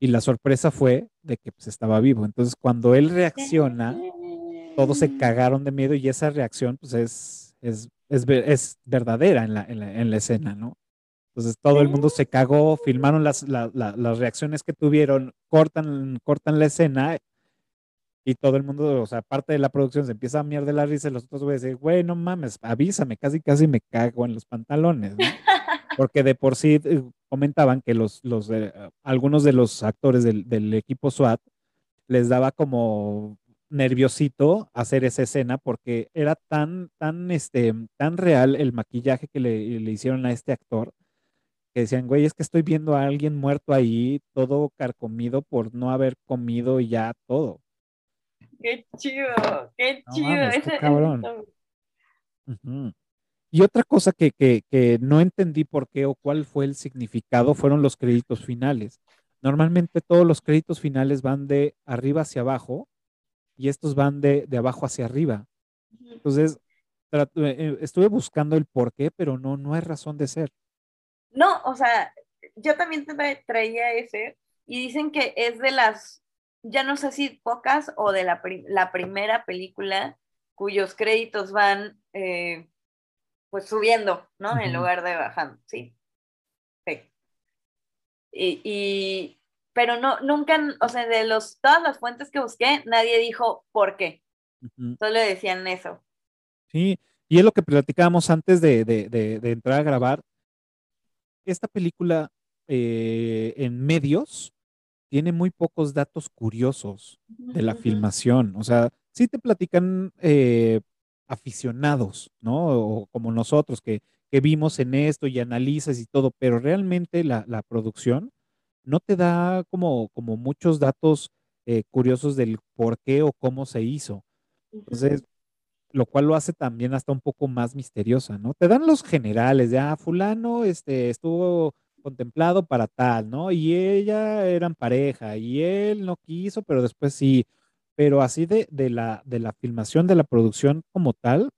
Y la sorpresa fue de que pues, estaba vivo. Entonces, cuando él reacciona, todos se cagaron de miedo y esa reacción pues es, es, es, es verdadera en la, en la, en la escena, ¿no? Entonces todo el mundo se cagó, filmaron las, la- la- las reacciones que tuvieron, cortan, cortan la escena y todo el mundo, o sea, parte de la producción se empieza a miar de la risa y los otros güeyes dicen, güey, no mames, avísame, casi casi me cago en los pantalones, ¿no? *laughs* Porque de por sí eh, comentaban que los, los, eh, algunos de los actores del, del equipo SWAT les daba como nerviosito hacer esa escena porque era tan, tan, este, tan real el maquillaje que le, le hicieron a este actor que decían, güey, es que estoy viendo a alguien muerto ahí, todo carcomido por no haber comido ya todo. Qué chido, qué No chido. mames, qué ese cabrón. Y otra cosa que, que, que no entendí por qué o cuál fue el significado fueron los créditos finales. Normalmente todos los créditos finales van de arriba hacia abajo y estos van de, de abajo hacia arriba. Entonces, eh, estuve buscando el por qué, pero no, no hay razón de ser. No, o sea, yo también tra- traía ese y dicen que es de las, ya no sé si pocas o de la, pri- la primera película cuyos créditos van eh, pues subiendo, ¿no? En lugar de bajando, sí. Sí. Y, y- pero no, nunca, o sea, de los, todas las fuentes que busqué, nadie dijo por qué, solo decían eso. Sí, y es lo que platicábamos antes de, de- de- de entrar a grabar. Esta película eh, en medios tiene muy pocos datos curiosos de la filmación. O sea, sí te platican eh, aficionados, ¿no? O como nosotros que, que vimos en esto y analizas y todo, pero realmente la, la producción no te da como, como muchos datos eh, curiosos del por qué o cómo se hizo. Entonces, lo cual lo hace también hasta un poco más misteriosa, ¿no? Te dan los generales, de, ah, fulano este, estuvo contemplado para tal, ¿no? Y ella eran pareja y él no quiso, pero después sí. Pero así de, de la, de la filmación, de la producción como tal,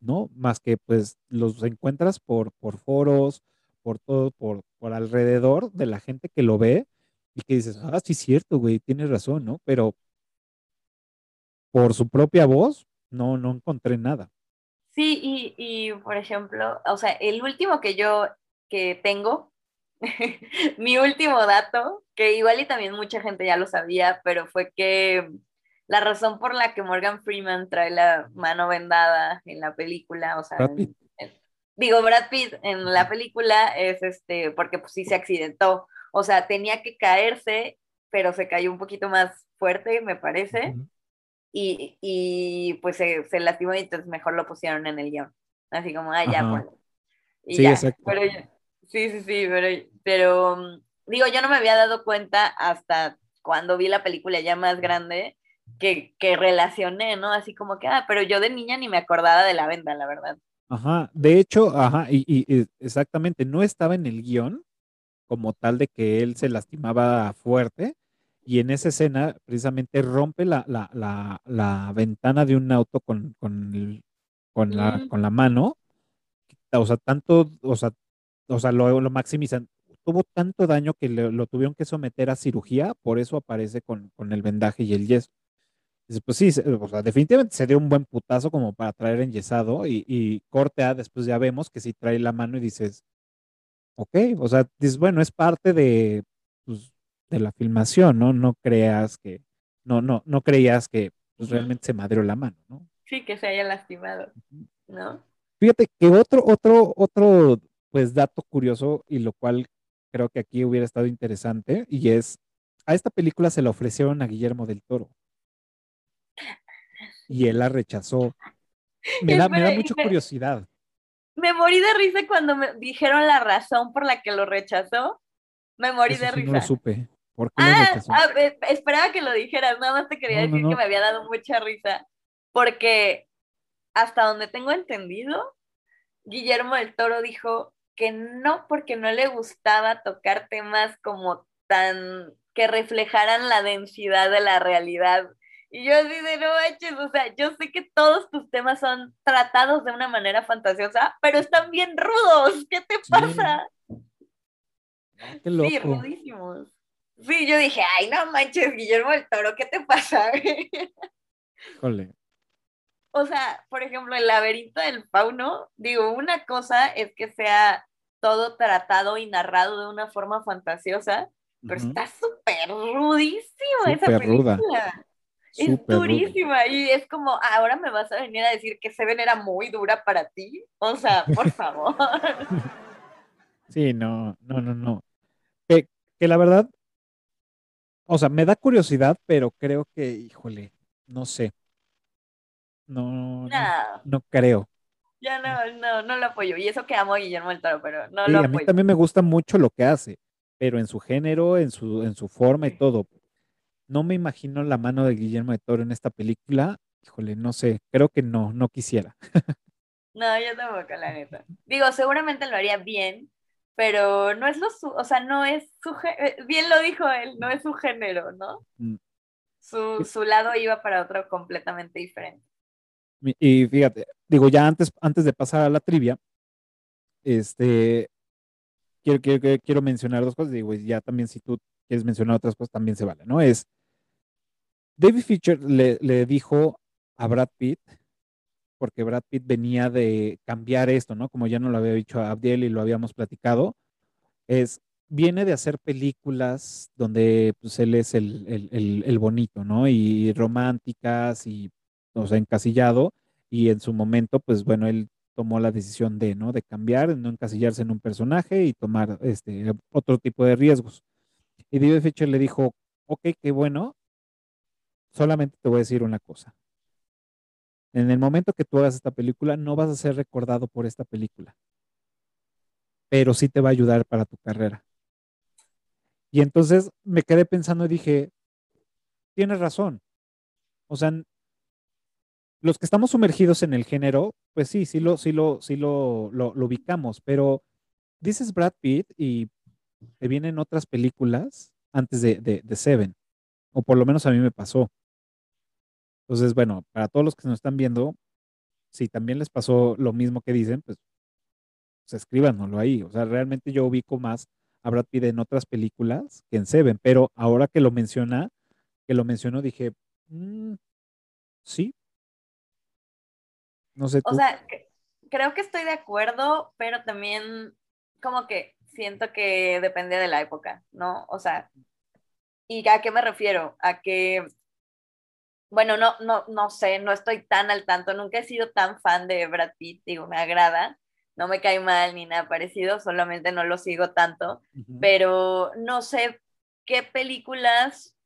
¿no? Más que pues los encuentras por, por foros, por todo, por, por alrededor de la gente que lo ve y que dices, ah, sí cierto, güey, tienes razón, ¿no? Pero por su propia voz, no, no encontré nada. Sí, y, y por ejemplo, o sea, el último que yo que tengo, *laughs* mi último dato, que igual y también mucha gente ya lo sabía, pero fue que la razón por la que Morgan Freeman trae la mano vendada en la película, o sea, Brad Pitt. en- en- digo, Brad Pitt en la película es este, porque pues sí se accidentó, o sea, tenía que caerse, pero se cayó un poquito más fuerte, me parece. Y, y, pues se, se lastimó y entonces mejor lo pusieron en el guion. Así como, ah, ya, ponlo. Y Sí, ya. exacto. Pero, yo- sí, sí, sí, pero, pero mm, digo, yo no me había dado cuenta hasta cuando vi la película ya más grande que, que relacioné, ¿no? Así como que, ah, pero yo de niña ni me acordaba de la venda, la verdad. Ajá, de hecho, ajá, y- y exactamente, no estaba en el guion como tal de que él se lastimaba fuerte, y en esa escena precisamente rompe la, la, la, la ventana de un auto con, con, el- con, la, Mm. con la mano, o sea, tanto, o sea, o sea, lo, lo maximizan. Tuvo tanto daño que le- lo tuvieron que someter a cirugía, por eso aparece con, con el vendaje y el yeso. Pues sí, o sea, definitivamente se dio un buen putazo como para traer enyesado y, y corte A, después ya vemos que sí trae la mano y dices, ok, o sea, dices, bueno, es parte de, pues, de la filmación, ¿no? No creas que, no, no, no creías que pues, realmente se madrió la mano, ¿no? Sí, que se haya lastimado, ¿no? Fíjate que otro, otro, otro, pues, dato curioso y lo cual creo que aquí hubiera estado interesante y es, a esta película se la ofrecieron a Guillermo del Toro y él la rechazó. Me da, me da mucha curiosidad. Me morí de risa cuando me dijeron la razón por la que lo rechazó. Me morí Eso de sí risa. no lo supe. ¿Por qué lo Ah, ah, esperaba que lo dijeras, nada más te quería No, decir no. que me había dado mucha risa, porque hasta donde tengo entendido, Guillermo del Toro dijo que no porque no le gustaba tocar temas como tan que reflejaran la densidad de la realidad. Y yo así de no manches, o sea, yo sé que todos tus temas son tratados de una manera fantasiosa, pero están bien rudos. ¿Qué te pasa? Qué loco. Sí, rudísimos. Sí, yo dije, ay, no manches, Guillermo del Toro, ¿qué te pasa? *laughs* O sea, por ejemplo, el laberinto del fauno, digo, una cosa es que sea todo tratado y narrado de una forma fantasiosa, pero está súper rudísima esa ruda. película. Es ruda. durísima y es como, "Ah, ahora me vas a venir a decir que Seven era muy dura para ti. O sea, por *laughs* favor. Sí, no, no, no, no. Que la verdad, o sea, me da curiosidad, pero creo que, híjole, no sé. No, no, no, creo. ya no, no, no lo apoyo. Y eso que amo a Guillermo del Toro, pero no Sí, lo a mí apoyo. también me gusta mucho lo que hace, pero en su género, en su, en su forma y todo. No me imagino la mano de Guillermo de Toro en esta película. Híjole, no sé, creo que no, no quisiera. No, yo tampoco, la neta. Digo, seguramente lo haría bien, pero no es lo su, o sea, no es su, eh, bien lo dijo él, no es su género, ¿no? Mm. Su, su lado iba para otro completamente diferente. Y fíjate, digo, ya antes, antes de pasar a la trivia, este, quiero, quiero, quiero- mencionar dos cosas, digo, y ya también si tú quieres mencionar otras cosas, también se vale, ¿no? Es, David Fincher le, le dijo a Brad Pitt, porque Brad Pitt venía de cambiar esto, ¿no? Como ya no lo había dicho a Abdiel y lo habíamos platicado, es, viene de hacer películas donde pues él es el, el, el, el bonito, ¿no? Y románticas y, o sea, encasillado, y en su momento, pues bueno, él tomó la decisión de, ¿no? De cambiar, de no encasillarse en un personaje y tomar este, otro tipo de riesgos. Y David Fincher le dijo, ok, qué bueno, solamente te voy a decir una cosa. En el momento que tú hagas esta película, no vas a ser recordado por esta película, pero sí te va a ayudar para tu carrera. Y entonces me quedé pensando y dije, tienes razón. O sea, los que estamos sumergidos en el género, pues sí, sí lo, sí lo, sí lo, ubicamos, pero dices Brad Pitt y te vienen otras películas antes de, de Seven, o por lo menos a mí me pasó. Entonces, bueno, para todos los que nos están viendo, si también les pasó lo mismo que dicen, pues, pues escríbanoslo ahí. O sea, realmente yo ubico más a Brad Pitt en otras películas que en Seven, pero ahora que lo menciona, que lo mencionó, dije, "Mm, sí. No sé tú. O sea, creo que estoy de acuerdo, pero también como que siento que depende de la época, ¿no? O sea, ¿y a qué me refiero? A que, bueno, no, no, no sé, no estoy tan al tanto, nunca he sido tan fan de Brad Pitt, digo, me agrada, no me cae mal ni nada parecido, solamente no lo sigo tanto, pero no sé qué películas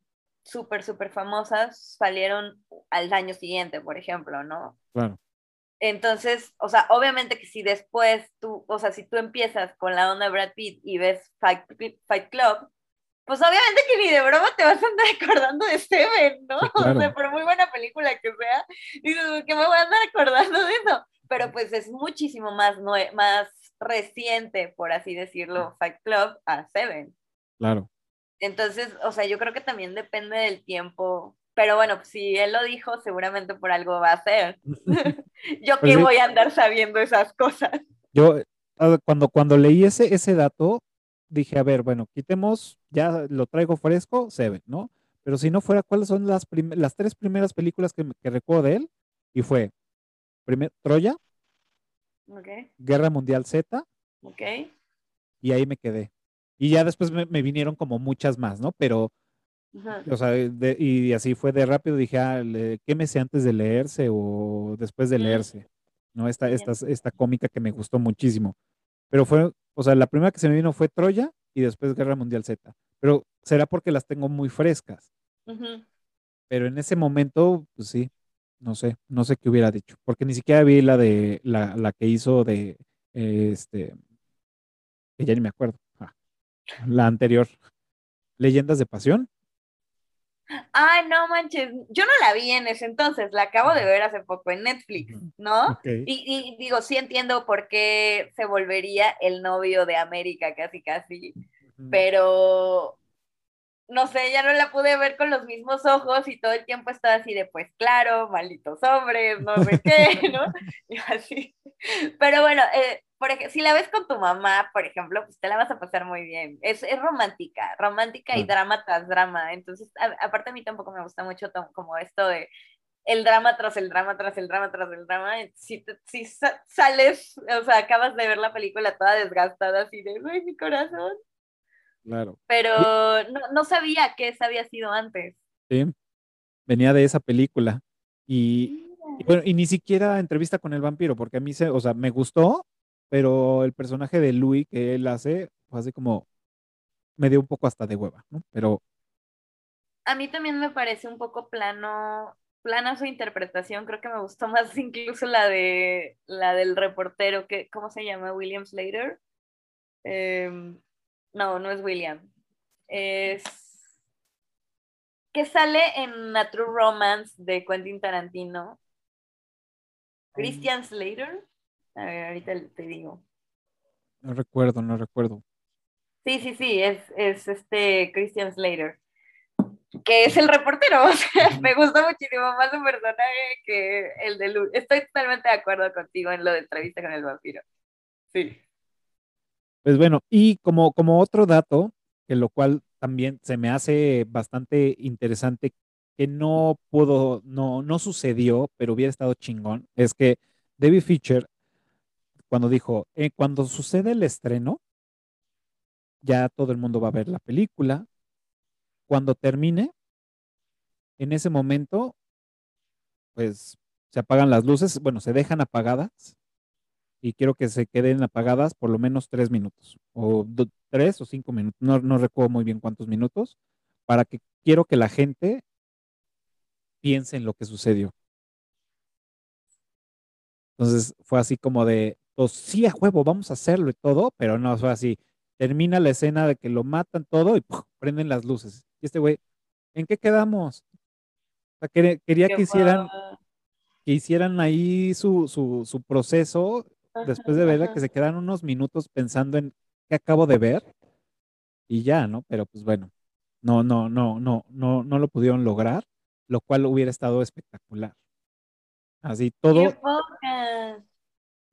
súper, súper famosas salieron al año siguiente, por ejemplo, ¿no? Claro. Entonces, o sea, obviamente que si después tú, o sea, si tú empiezas con la onda de Brad Pitt y ves Fight, Fight Club, pues obviamente que ni de broma te vas a andar acordando de Seven, ¿no? Sí, claro. *laughs* O sea, por muy buena película que sea, dices, que me voy a andar acordando de eso. Pero pues es muchísimo más, nue- más reciente, por así decirlo, Fight Club a Seven. Claro. Entonces, o sea, yo creo que también depende del tiempo. Pero bueno, pues, si él lo dijo, seguramente por algo va a ser. *laughs* *laughs* Yo Pues que sí. voy a andar sabiendo esas cosas. Yo, ah, cuando, cuando leí ese, ese dato, dije, a ver, bueno, quitemos, ya lo traigo fresco, Seven, ¿no? Pero si no fuera, ¿cuáles son las, las tres primeras películas que, que recuerdo de él? Y fue, primer, Troya, Ok, Guerra Mundial Z, ok. y ahí me quedé. Y ya después me, me vinieron como muchas más, ¿no? Pero, Ujú. o sea, de- y así fue de rápido, dije, ah, le- quémese antes de leerse o después de Mm. leerse, ¿no? Esta, esta, esta cómica que me gustó muchísimo. Pero fue, o sea, la primera que se me vino fue Troya y después Guerra Mundial Z. Pero será porque las tengo muy frescas. Pero en ese momento, pues sí, no sé, no sé qué hubiera dicho. Porque ni siquiera vi la de, la, la que hizo de, eh, este, que ya ni me acuerdo. Ah, la anterior. Leyendas de Pasión. Ay, no manches, yo no la vi en ese entonces, la acabo de ver hace poco en Netflix, ¿no? Y, y digo, sí entiendo por qué se volvería el novio de América, casi, casi, pero no sé, ya no la pude ver con los mismos ojos y todo el tiempo estaba así de, pues claro, malditos hombres, no sé qué, *laughs* ¿no? Y así. Pero bueno, eh, por ej- si la ves con tu mamá, por ejemplo, pues te la vas a pasar muy bien. Es, es romántica, romántica y Ah. drama tras drama. Entonces, a- aparte a mí tampoco me gusta mucho como esto de el drama tras el drama, tras el drama, tras el drama. Si, te- si sa- sales, o sea, acabas de ver la película toda desgastada, así de, uy, mi corazón. Claro. Pero no, no sabía que esa había sido antes. Sí. Venía de esa película. Y, y bueno, y ni siquiera entrevista con el vampiro, porque a mí se, o sea, me gustó, pero el personaje de Louis que él hace, fue así como, me dio un poco hasta de hueva, ¿no? Pero A mí también me parece un poco plano, plana su interpretación. Creo que me gustó *laughs* más incluso la de la del reportero que, ¿cómo se llama? William Slater. Em, no, no es William. Es que sale en A True Romance de Quentin Tarantino. Christian Slater. A ver, ahorita te digo. no recuerdo, no recuerdo. Sí, sí, sí, es, es este Christian Slater, que es el reportero. *laughs* O sea, me gusta muchísimo más su personaje que el de Lu. Estoy totalmente de acuerdo contigo en lo de entrevista con el vampiro. Sí. Pues bueno, y como, como otro dato, que lo cual también se me hace bastante interesante, que no pudo, no, no sucedió, pero hubiera estado chingón, es que David Fincher, cuando dijo, eh, cuando sucede el estreno, ya todo el mundo va a ver la película. Cuando termine, en ese momento, pues se apagan las luces, bueno, se dejan apagadas y quiero que se queden apagadas por lo menos tres minutos, o do- tres o cinco minutos, no, no recuerdo muy bien cuántos minutos, para que quiero que la gente piense en lo que sucedió. Entonces fue así como de, pues sí, a huevo, vamos a hacerlo y todo, pero no fue así. Termina la escena de que lo matan todo y ¡puf! prenden las luces. Y este güey, ¿en qué quedamos? O sea, quería, quería que hicieran, que hicieran ahí su, su, su proceso después de verla, que se quedaran unos minutos pensando en qué acabo de ver y ya, ¿no? Pero pues bueno, no, no, no, no, no, no lo pudieron lograr, lo cual hubiera estado espectacular. Así ¡Qué todo, pocas!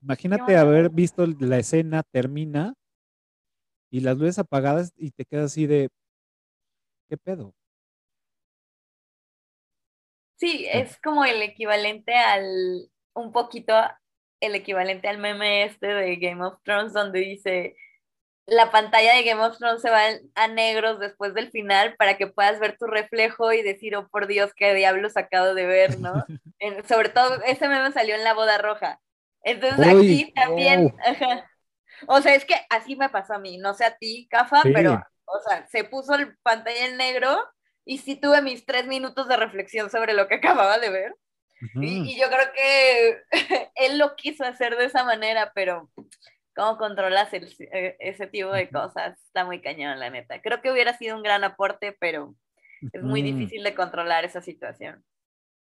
imagínate haber visto la escena, termina y las luces apagadas y te quedas así de, ¿qué pedo? Sí, es como el equivalente al, un poquito el equivalente al meme este de Game of Thrones, donde dice, la pantalla de Game of Thrones se va a negros después del final para que puedas ver tu reflejo y decir, oh por Dios, qué diablos acabo de ver, ¿no? *laughs* En- sobre todo, ese meme salió en la boda roja. Entonces Uy, aquí también, oh. ajá. O sea, es que así me pasó a mí, no sé a ti, Cafa, Sí. pero, o sea, se puso el pantalla en negro y sí tuve mis tres minutos de reflexión sobre lo que acababa de ver. Y, y yo creo que *laughs* él lo quiso hacer de esa manera, pero ¿cómo controlas el- eh, ese tipo de cosas? Está muy cañón, la neta. Creo que hubiera sido un gran aporte, pero es muy difícil de controlar esa situación.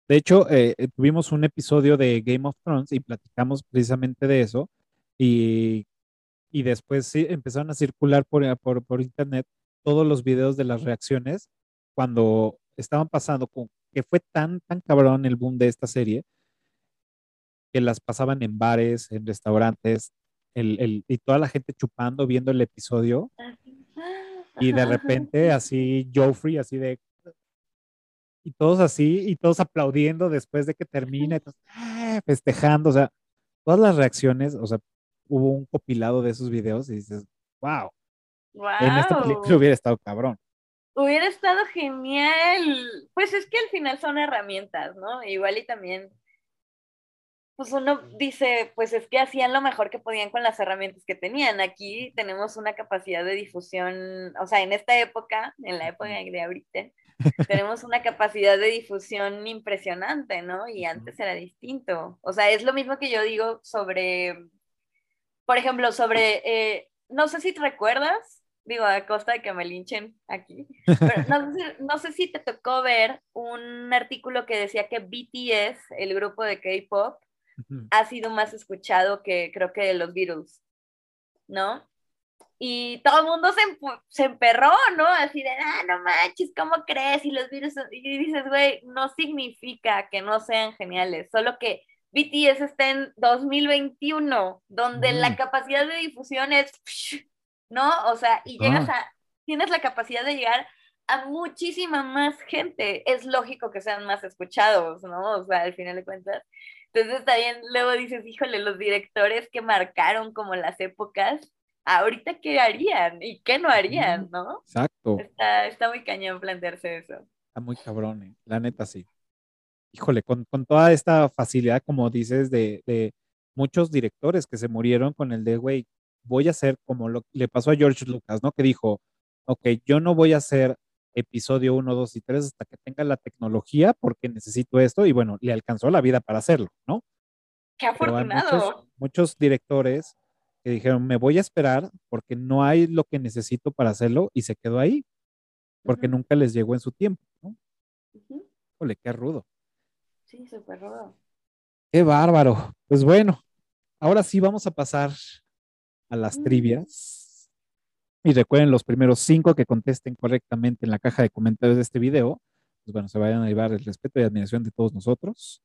De hecho, eh, eh, tuvimos un episodio de Game of Thrones y platicamos precisamente de eso. Y, y después sí, empezaron a circular por, por, por internet todos los videos de las reacciones cuando estaban pasando, con, que fue tan, tan cabrón el boom de esta serie, que las pasaban en bares, en restaurantes, el, el- y toda la gente chupando, viendo el episodio. Y de repente así Joffrey, así de... Y todos así, y todos aplaudiendo después de que termina, y todos, "Ah", festejando, o sea, todas las reacciones, o sea, hubo un compilado de esos videos y dices, wow, en esta película hubiera estado cabrón. Hubiera estado genial. Pues es que al final son herramientas, ¿no? Igual y también, pues uno dice, pues es que hacían lo mejor que podían con las herramientas que tenían. Aquí tenemos una capacidad de difusión, o sea, en esta época, en la época de ahorita, tenemos una capacidad de difusión impresionante, ¿no? Y antes era distinto. O sea, es lo mismo que yo digo sobre, por ejemplo, sobre, eh, no sé si te recuerdas digo, a costa de que me linchen aquí, pero *laughs* no, sé, si- no sé si te tocó ver un artículo que decía que BTS, el grupo de K-pop, Ujú. ha sido más escuchado que creo que los Beatles, ¿no? Y todo el mundo se, se emperró, ¿no? Así de, ah, no manches, ¿cómo crees? Y los Beatles, son-". y dices, güey, no significa que no sean geniales, solo que BTS está en 2021, donde Mm. la capacidad de difusión es, ¿no? O sea, y llegas a, tienes la capacidad de llegar a muchísima más gente. Es lógico que sean más escuchados, ¿no? O sea, al final de cuentas. Entonces también luego dices, híjole, los directores que marcaron como las épocas, ahorita qué harían y qué no harían, ¿no? Exacto. Está, está muy cañón plantearse eso. Está muy cabrón, eh, la neta sí. Híjole, con, con toda esta facilidad, como dices, de, de muchos directores que se murieron con el de, güey, voy a hacer como lo le pasó a George Lucas, ¿no? Que dijo, ok, yo no voy a hacer episodio 1, 2 y 3 hasta que tenga la tecnología porque necesito esto y bueno, le alcanzó la vida para hacerlo, ¿no? Qué afortunado. muchos, muchos directores que dijeron, me voy a esperar porque no hay lo que necesito para hacerlo y se quedó ahí porque nunca les llegó en su tiempo, ¿no? ujú. Híjole, qué rudo. Sí, súper rudo. Qué bárbaro. Pues bueno, ahora sí vamos a pasar a las Mm. trivias. Y recuerden los primeros cinco que contesten correctamente en la caja de comentarios de este video. Pues bueno, se vayan a llevar el respeto y admiración de todos nosotros.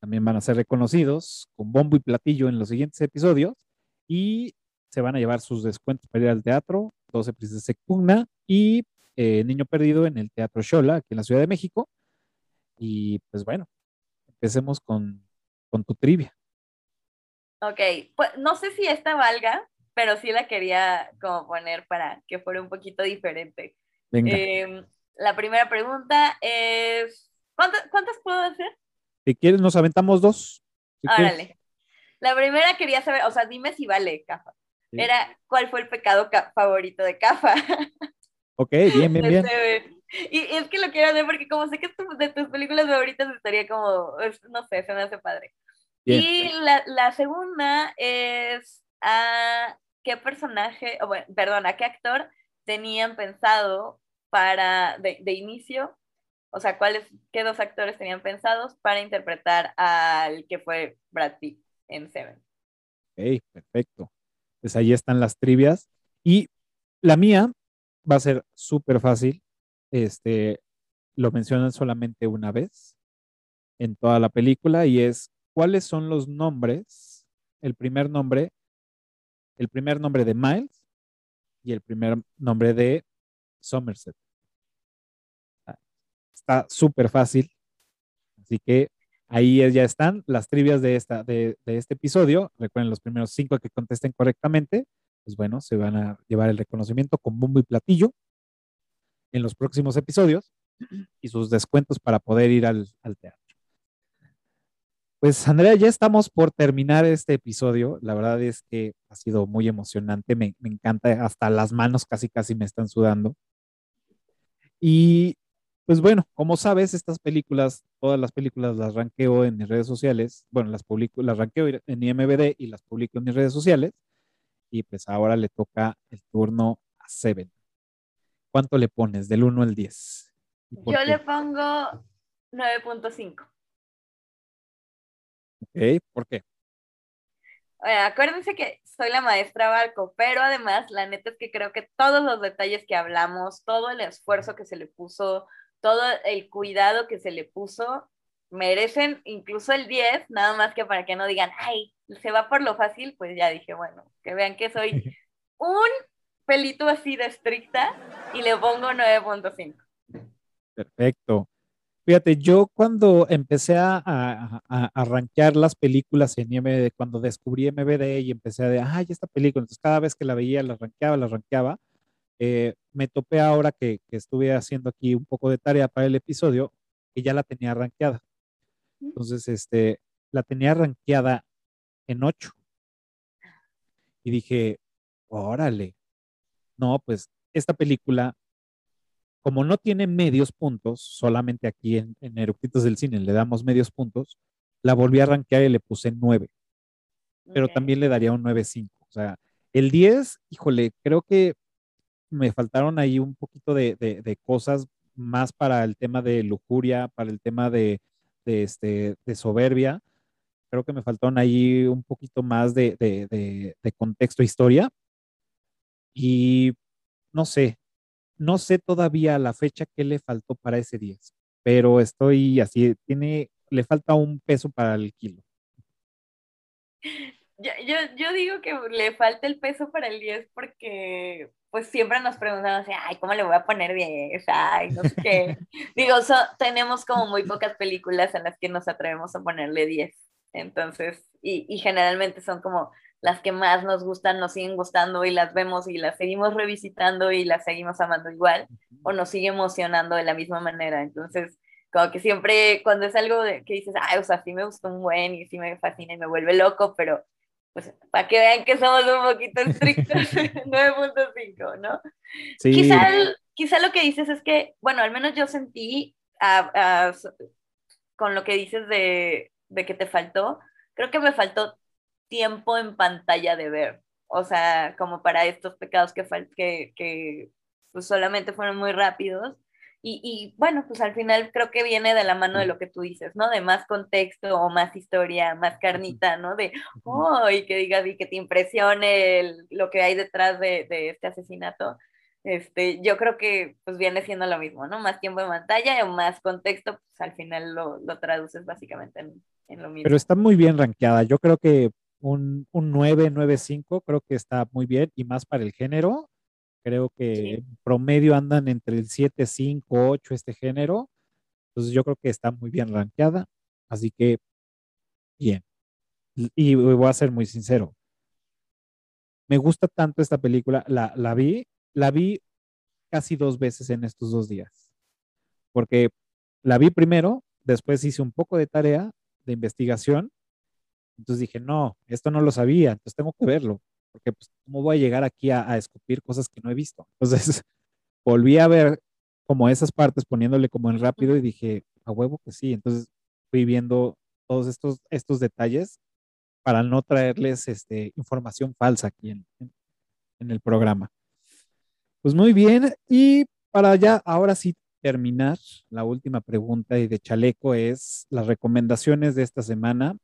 También van a ser reconocidos con bombo y platillo en los siguientes episodios. Y se van a llevar sus descuentos para ir al teatro, 12 Princesas de Pugna y eh, Niño Perdido en el Teatro Xola, aquí en la Ciudad de México. Y pues bueno, empecemos con, con tu trivia. Ok, pues no sé si esta valga, pero sí la quería como poner para que fuera un poquito diferente. Venga, Em, la primera pregunta es, ¿cuántas, cuántas puedo hacer? si quieres, nos aventamos dos. Si quieres. Órale. La primera quería saber, o sea, dime si vale, Cafa. Sí. Era, ¿cuál fue el pecado ca- favorito de Cafa? *laughs* Ok, bien, bien, bien. Este, Y es que lo quiero hacer porque como sé que es tu- de tus películas favoritas estaría como, no sé, se me hace padre. Bien. Y la, la segunda es a qué personaje, o bueno, perdón, a qué actor tenían pensado para, de, de inicio, o sea, cuáles, qué dos actores tenían pensados para interpretar al que fue Brad Pitt en Seven. Ok, perfecto. Pues ahí están las trivias. Y la mía va a ser súper fácil. Este, lo mencionan solamente una vez en toda la película y es cuáles son los nombres, el primer nombre, el primer nombre de Miles y el primer nombre de Somerset. Ah, Está súper fácil. Así que ahí ya están las trivias de, esta, de, de este episodio. Recuerden, los primeros cinco que contesten correctamente, pues bueno, se van a llevar el reconocimiento con bombo y platillo en los próximos episodios y sus descuentos para poder ir al, al teatro. Pues Andrea, ya estamos por terminar este episodio. La verdad es que ha sido muy emocionante. Me, me encanta, hasta las manos casi casi me están sudando. Y pues bueno, como sabes, estas películas, todas las películas las ranqueo en mis redes sociales. Bueno, las publico, las ranqueo en IMBD y las publico en mis redes sociales. Y pues ahora le toca el turno a Seven. ¿Cuánto le pones del 1 al 10? ¿Y por Yo qué? le pongo 9.5. Ok, ¿por qué? Bueno, acuérdense que soy la maestra Barco, pero además la neta es que creo que todos los detalles que hablamos, todo el esfuerzo que se le puso, todo el cuidado que se le puso, merecen incluso el 10, nada más que para que no digan, ay, se va por lo fácil, pues ya dije, bueno, que vean que soy *laughs* un pelito así de estricta y le pongo 9.5. Perfecto. Fíjate, yo cuando empecé a, a, a, a rankear las películas en IMDb, cuando descubrí MBD y empecé a de, ay, esta película, entonces cada vez que la veía, la rankeaba, la rankeaba, eh, me topé ahora que, que estuve haciendo aquí un poco de tarea para el episodio, que ya la tenía rankeada. Entonces, este, la tenía rankeada en 8. Y dije, órale, no, pues esta película como no tiene medios puntos, solamente aquí en, en Eructitos del Cine le damos medios puntos, la volví a rankear y le puse 9, pero también le daría un 9.5. O sea, el 10, híjole, creo que me faltaron ahí un poquito de, de- de cosas más para el tema de lujuria, para el tema de, de, este, de soberbia. Creo que me faltaron ahí un poquito más de, de, de, de contexto, historia. Y no sé, no sé todavía a la fecha qué le faltó para ese 10, pero estoy así, tiene, le falta un peso para el kilo. Yo, yo, yo digo que le falta el peso para el 10 porque pues siempre nos preguntamos, ay, ¿cómo le voy a poner 10? Ay, no sé qué. *laughs* Digo, so- tenemos como muy pocas películas en las que nos atrevemos a ponerle 10. Entonces, y, y generalmente son como las que más nos gustan, nos siguen gustando y las vemos y las seguimos revisitando y las seguimos amando igual o nos sigue emocionando de la misma manera. Entonces, como que siempre cuando es algo de- que dices, ay, o sea, sí me gustó un buen y sí me fascina y me vuelve loco, pero pues para que vean que somos un poquito estrictos, *laughs* 9.5, ¿no? Sí, Quizá, el- quizá lo que dices es que, bueno, al menos yo sentí ah, s- con lo que dices de, de que te faltó, creo que me faltó tiempo en pantalla de ver, o sea, como para estos pecados que, que, que pues solamente fueron muy rápidos. Y, y bueno, pues al final creo que viene de la mano de lo que tú dices, ¿no? De más contexto o más historia, más carnita, ¿no? De, oh, y que digas y que te impresione el- lo que hay detrás de, de este asesinato. Este, yo creo que pues viene siendo lo mismo, ¿no? Más tiempo en pantalla o más contexto, pues al final lo, lo traduces básicamente en, en lo mismo. pero está muy bien rankeada. Yo creo que un, un 9, 9.5 creo que está muy bien y más para el género. Creo que Sí. en promedio andan entre el 7, 5, 8 este género. Entonces yo creo que está muy bien rankeada. Así que bien. Y y voy a ser muy sincero. Me gusta tanto esta película. La, la vi, la vi casi dos veces en estos dos días. Porque la vi primero, después hice un poco de tarea de investigación. Entonces dije, no, esto no lo sabía, entonces tengo que verlo. Porque pues, ¿cómo voy a llegar aquí a, a escupir cosas que no he visto? Entonces *laughs* volví a ver como esas partes poniéndole como en rápido y dije, a huevo que sí. Entonces fui viendo todos estos, estos detalles para no traerles este, información falsa aquí en, en- en el programa. Pues muy bien, y para ya ahora sí terminar, la última pregunta y de Chaleco es las recomendaciones de esta semana.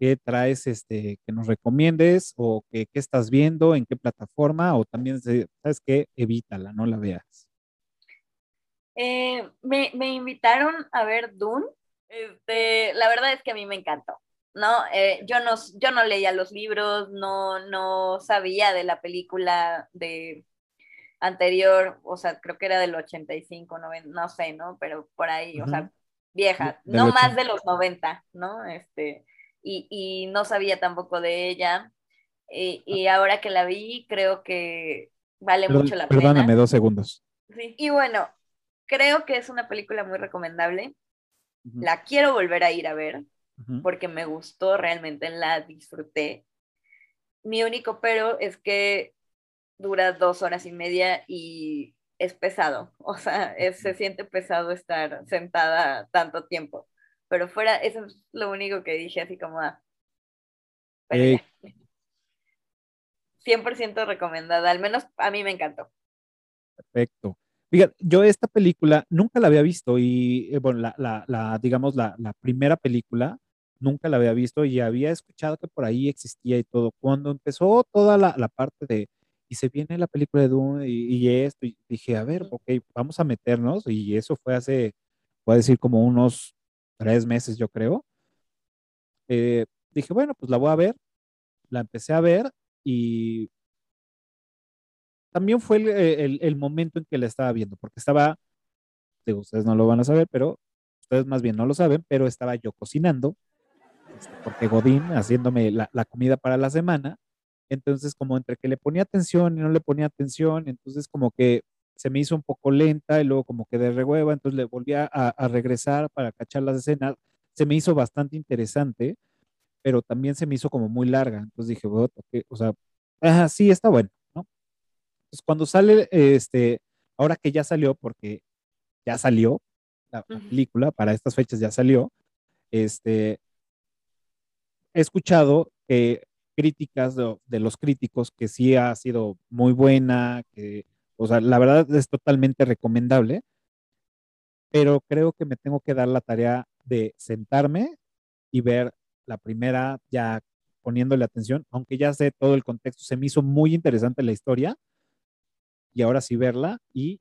¿Qué traes este, que nos recomiendes o que, qué estás viendo, en qué plataforma o también, ¿sabes qué? Evítala, no la veas. Eh, me, me invitaron a ver Dune. Este, la verdad es que a mí me encantó. ¿no? Eh, yo no, yo no leía los libros, no, no sabía de la película de anterior, o sea, creo que era del 85, 90, no sé, ¿no? Pero por ahí, o sea, vieja, no más 80. de los 90, ¿no? Este, y, y no sabía tampoco de ella. Y, y ahora que la vi, creo que vale Perdón- mucho la perdóname, pena. dos segundos. Sí. Y bueno, creo que es una película muy recomendable. La quiero volver a ir a ver porque me gustó, realmente la disfruté. Mi único pero es que dura dos horas y media y es pesado, *laughs* o sea, es- se siente pesado estar sentada tanto tiempo. Pero fuera, eso es lo único que dije, así como, ah, Eh, ya. 100% recomendada, al menos a mí me encantó. Perfecto. Fíjate, yo esta película nunca la había visto y, eh, bueno, la, la, la, digamos, la, la primera película nunca la había visto y había escuchado que por ahí existía y todo. Cuando empezó toda la, la parte de, y se viene la película de Dune y, y esto, y dije, a ver, ok, vamos a meternos y eso fue hace, voy a decir, como unos tres meses, yo creo. Eh, dije, bueno, pues la voy a ver, la empecé a ver y también fue el, el- momento en que la estaba viendo, porque estaba, digo, ustedes no lo van a saber, pero ustedes más bien no lo saben, pero estaba yo cocinando, este, porque Godín haciéndome la comida para la semana, entonces como entre que le ponía atención y no le ponía atención, entonces como que se me hizo un poco lenta y luego como que de rehueva, entonces le volví a, a regresar para cachar las escenas, se me hizo bastante interesante, pero también se me hizo como muy larga, entonces dije, "Bueno, ok", o sea, sí, está bueno, ¿no? Pues cuando sale, este, ahora que ya salió, porque ya salió la, película, para estas fechas ya salió, este, he escuchado críticas de, de los críticos que sí ha sido muy buena, que O sea, la verdad es totalmente recomendable, pero creo que me tengo que dar la tarea de sentarme y ver la primera ya poniéndole atención, aunque ya sé todo el contexto, se me hizo muy interesante la historia y ahora sí verla y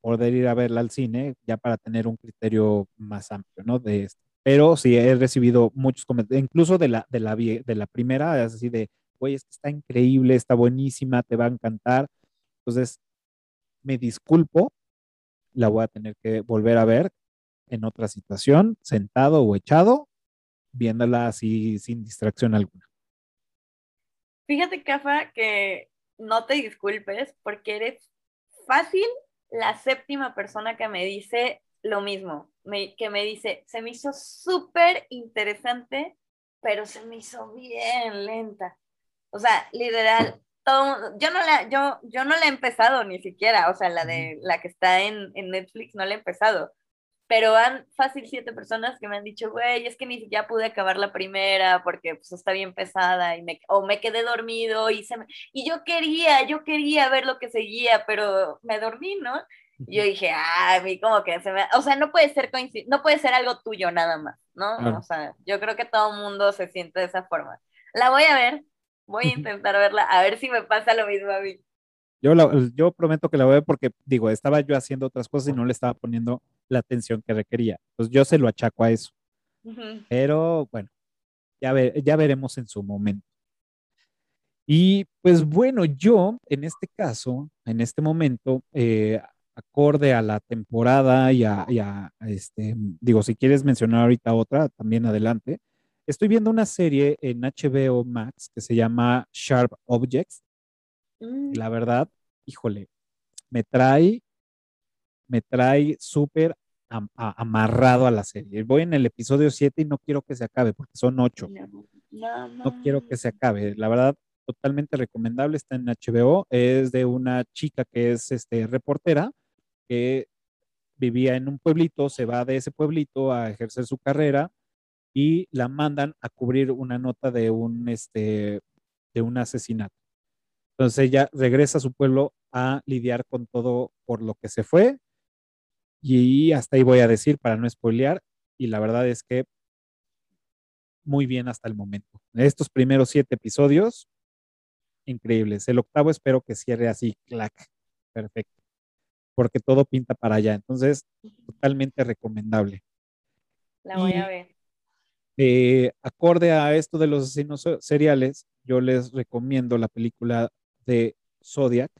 poder ir a verla al cine ya para tener un criterio más amplio, ¿no? De esto. Pero sí he recibido muchos comentarios, incluso de la, de la, de la primera, es así de, güey, es que está increíble, está buenísima, te va a encantar. Entonces, me disculpo, la voy a tener que volver a ver en otra situación, sentado o echado, viéndola así sin distracción alguna. Fíjate, Cafa, que no te disculpes porque eres fácil la séptima persona que me dice lo mismo, me- que me dice, se me hizo súper interesante, pero se me hizo bien lenta. O sea, literal, todo, yo no la, yo, yo no la he empezado ni siquiera, o sea, la de la que está en, en Netflix no la he empezado. Pero han fácil siete personas que me han dicho, güey, es que ni siquiera pude acabar la primera porque pues está bien pesada y me, o me quedé dormido y se me, y yo quería, yo quería ver lo que seguía, pero me dormí, ¿no? Y yo dije, ah, a mí como que se me, o sea, no puede ser coincid- no puede ser algo tuyo nada más, ¿no? Claro. O sea, yo creo que todo el mundo se siente de esa forma. La voy a ver, voy a intentar verla, a ver si me pasa lo mismo a mí. Yo, la- yo prometo que la voy a ver porque, digo, estaba yo haciendo otras cosas y no le estaba poniendo la atención que requería. Pues yo se lo achaco a eso. Pero bueno, ya, ve- ya veremos en su momento. Y pues bueno, yo en este caso, en este momento, eh, acorde a la temporada y a, y a, este, digo, si quieres mencionar ahorita otra, también adelante. Estoy viendo una serie en HBO Max que se llama Sharp Objects. Mm. La verdad, híjole, me trae, me trae súper am- amarrado a la serie. Voy en el episodio 7 y no quiero que se acabe porque son 8 No, no, no quiero que se acabe. La verdad, totalmente recomendable. Está en HBO. Es de una chica que es este, reportera que vivía en un pueblito, se va de ese pueblito a ejercer su carrera y la mandan a cubrir una nota de un, este, de un asesinato. Entonces ella regresa a su pueblo a lidiar con todo por lo que se fue y hasta ahí voy a decir para no spoilear y la verdad es que muy bien hasta el momento. Estos primeros siete episodios, increíbles. El octavo espero que cierre así, clac, perfecto, porque todo pinta para allá. Entonces, totalmente recomendable. La voy Y- a ver. Eh, acorde a esto de los asesinos se- seriales, yo les recomiendo la película de Zodiac,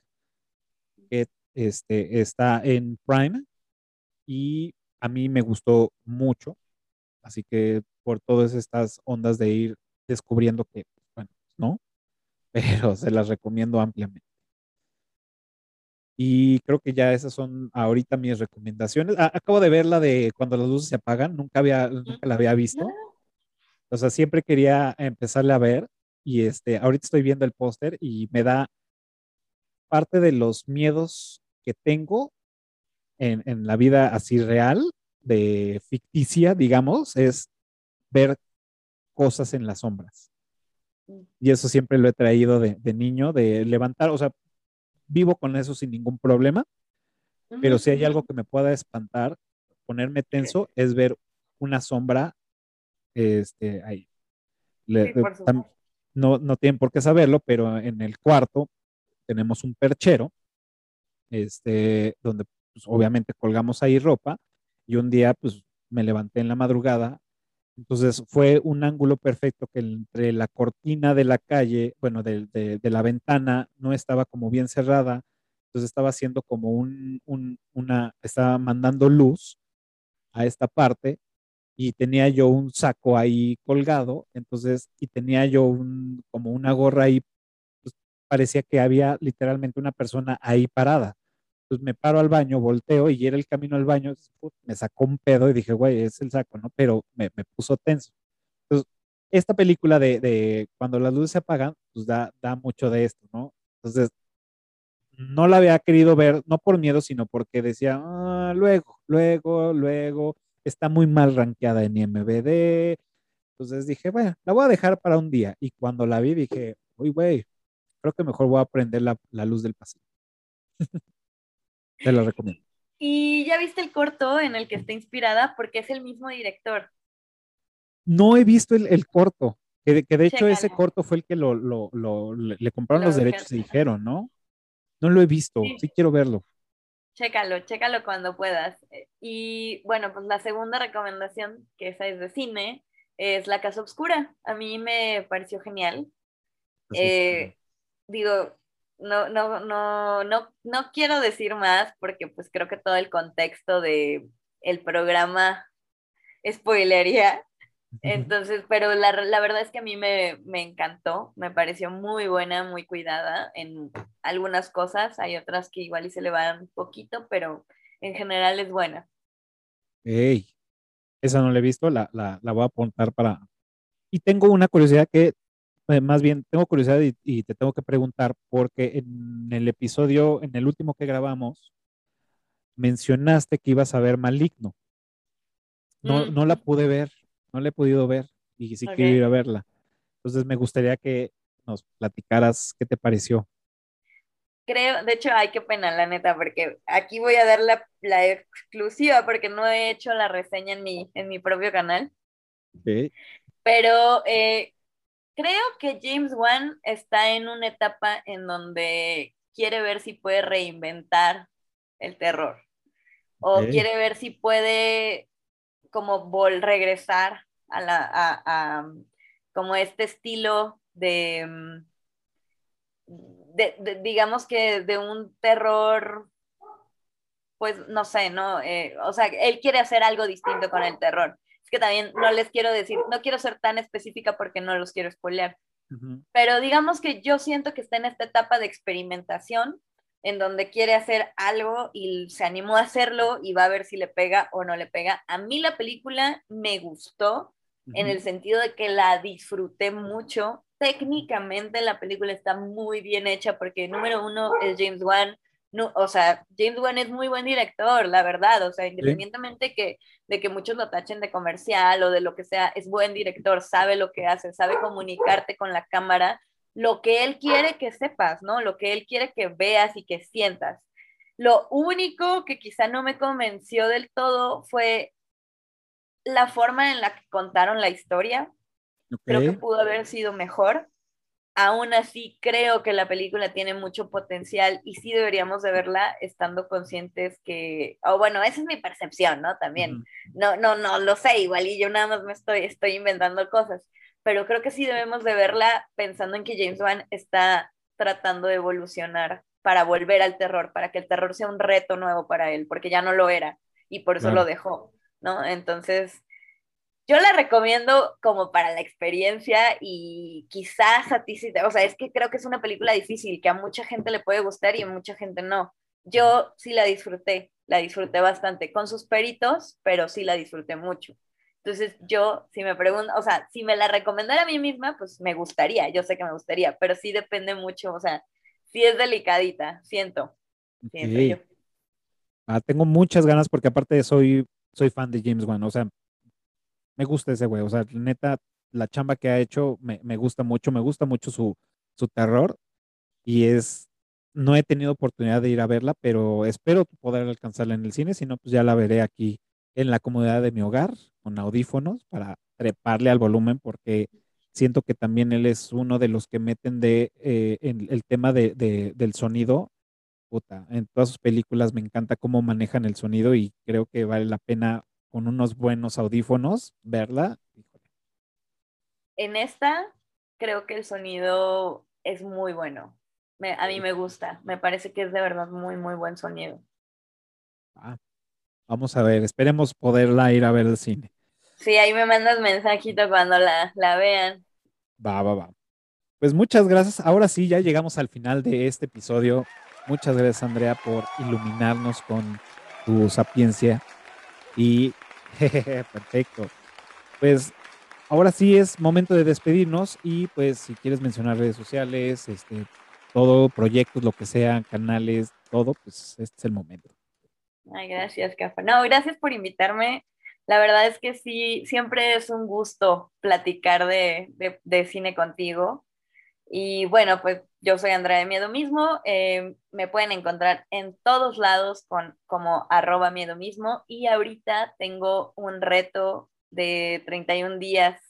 que este, está en Prime y a mí me gustó mucho. Así que por todas estas ondas de ir descubriendo que, bueno, no, *laughs* pero se las recomiendo ampliamente. Y creo que ya esas son ahorita mis recomendaciones. Acabo de ver la de cuando las luces se apagan, nunca había, nunca la había visto. O sea, siempre quería empezarle a ver y este, ahorita estoy viendo el póster y me da parte de los miedos que tengo en, en la vida así real, de ficticia, digamos, es ver cosas en las sombras. Y eso siempre lo he traído de, de niño, de levantar, o sea, vivo con eso sin ningún problema, pero si hay algo que me pueda espantar, ponerme tenso, es ver una sombra este, ahí. Le- Sí, por tam- supuesto. no, no tienen por qué saberlo, pero en el cuarto tenemos un perchero, este, donde pues, obviamente colgamos ahí ropa, y un día pues me levanté en la madrugada, entonces fue un ángulo perfecto que entre la cortina de la calle, bueno, de, de- de la ventana no estaba como bien cerrada, entonces estaba haciendo como un, un- una, estaba mandando luz a esta parte y tenía yo un saco ahí colgado, entonces, y tenía yo un, como una gorra ahí, pues, parecía que había literalmente una persona ahí parada. Entonces me paro al baño, volteo y era el camino al baño, me sacó un pedo y dije, güey, es el saco, ¿no? Pero me, me puso tenso. Entonces, esta película de, de cuando las luces se apagan, pues da, da mucho de esto, ¿no? Entonces, no la había querido ver, no por miedo, sino porque decía, "Ah, luego, luego, luego, está muy mal rankeada en IMBD. Entonces dije, bueno, la voy a dejar para un día. Y cuando la vi dije, uy, güey, creo que mejor voy a prender la, la luz del pasillo. *laughs* Te la recomiendo. Y ya viste el corto en el que está inspirada porque es el mismo director. No he visto el, el corto, que, de- que de hecho ese corto fue el que lo, lo- lo- le, le compraron Lo los derechos y dijeron, ¿no? No lo he visto, Sí. sí quiero verlo. Chécalo, chécalo cuando puedas. Eh, Y bueno, pues la segunda recomendación, que esa es de cine, es La Casa Oscura. A mí me pareció genial. Eh, digo, no, no, no, no, no quiero decir más porque pues creo que todo el contexto de el programa spoilería. Entonces, pero la, la verdad es que a mí me, me encantó, me pareció muy buena, muy cuidada en algunas cosas, hay otras que igual y se le van un poquito, pero en general es buena. Ey, esa no la he visto, la, la, la voy a apuntar para... Y tengo una curiosidad que, eh, más bien, tengo curiosidad y, y te tengo que preguntar, porque en el episodio, en el último que grabamos, mencionaste que ibas a ver Maligno. No, Mm. no la pude ver, no la he podido ver y sí quiero ir a verla. Entonces me gustaría que nos platicaras qué te pareció. Creo, de hecho, ay, qué pena, la neta, porque aquí voy a dar la, la exclusiva porque no he hecho la reseña en mi, en mi propio canal. Ok. Pero eh, creo que James Wan está en una etapa en donde quiere ver si puede reinventar el terror. O quiere ver si puede como vol regresar a la a, a, como este estilo de, mm, de, de- digamos que de un terror pues no sé, ¿no? Eh, o sea, él quiere hacer algo distinto con el terror. Es que también no les quiero decir, no quiero ser tan específica porque no los quiero spoilear, pero digamos que yo siento que está en esta etapa de experimentación en donde quiere hacer algo y se animó a hacerlo y va a ver si le pega o no le pega. A mí la película me gustó en el sentido de que la disfruté mucho. Técnicamente la película está muy bien hecha porque número uno es James Wan. No, o sea, James Wan es muy buen director, la verdad. O sea, independientemente que, de que muchos lo tachen de comercial o de lo que sea, es buen director, sabe lo que hace, sabe comunicarte con la cámara, lo que él quiere que sepas, ¿no? Lo que él quiere que veas y que sientas. Lo único que quizá no me convenció del todo fue la forma en la que contaron la historia. Creo que pudo haber sido mejor. Aún así, creo que la película tiene mucho potencial y sí deberíamos de verla estando conscientes que, o bueno, esa es mi percepción, ¿no? También. Ujú. No, no, no lo sé, igual y yo nada más me estoy, estoy inventando cosas, pero creo que sí debemos de verla pensando en que James Wan está tratando de evolucionar para volver al terror, para que el terror sea un reto nuevo para él, porque ya no lo era y por eso Claro. lo dejó, ¿no? Entonces, yo la recomiendo como para la experiencia y quizás a ti sí te, o sea, es que creo que es una película difícil, que a mucha gente le puede gustar y a mucha gente no. Yo sí la disfruté, la disfruté bastante, con sus peritos, pero sí la disfruté mucho. Entonces yo, si me preguntan, o sea, si me la recomendara a mí misma, pues me gustaría, yo sé que me gustaría, pero sí depende mucho, o sea, sí es delicadita, siento, siento yo. Ah, tengo muchas ganas porque aparte soy, soy fan de James Wan, o sea, me gusta ese güey, o sea, neta, la chamba que ha hecho me, me gusta mucho, me gusta mucho su, su terror y es, no he tenido oportunidad de ir a verla, pero espero poder alcanzarla en el cine, si no, pues ya la veré aquí en la comodidad de mi hogar con audífonos para treparle al volumen porque siento que también él es uno de los que meten de eh, en el tema de, de- del sonido. Puta, en todas sus películas me encanta cómo manejan el sonido y creo que vale la pena con unos buenos audífonos verla. En esta, creo que el sonido es muy bueno. Me- a mí me gusta, me parece que es de verdad muy, muy buen sonido. ah, vamos a ver, esperemos poderla ir a ver al cine. Sí, ahí me mandas mensajito cuando la, la vean. Va, va, va. Pues muchas gracias. Ahora sí, ya llegamos al final de este episodio. Muchas gracias, Andrea, por iluminarnos con tu sapiencia. Y *laughs* perfecto. Pues ahora sí es momento de despedirnos y pues si quieres mencionar redes sociales, este, todo, proyectos, lo que sea, canales, todo, pues este es el momento. Gracias, Cafa. No, gracias por invitarme. La verdad es que sí, siempre es un gusto platicar de- de cine contigo. Y bueno, pues yo soy Andrea de Miedo Mismo. Eh, me pueden encontrar en todos lados con, como arroba miedo mismo. Y ahorita tengo un reto de 31 días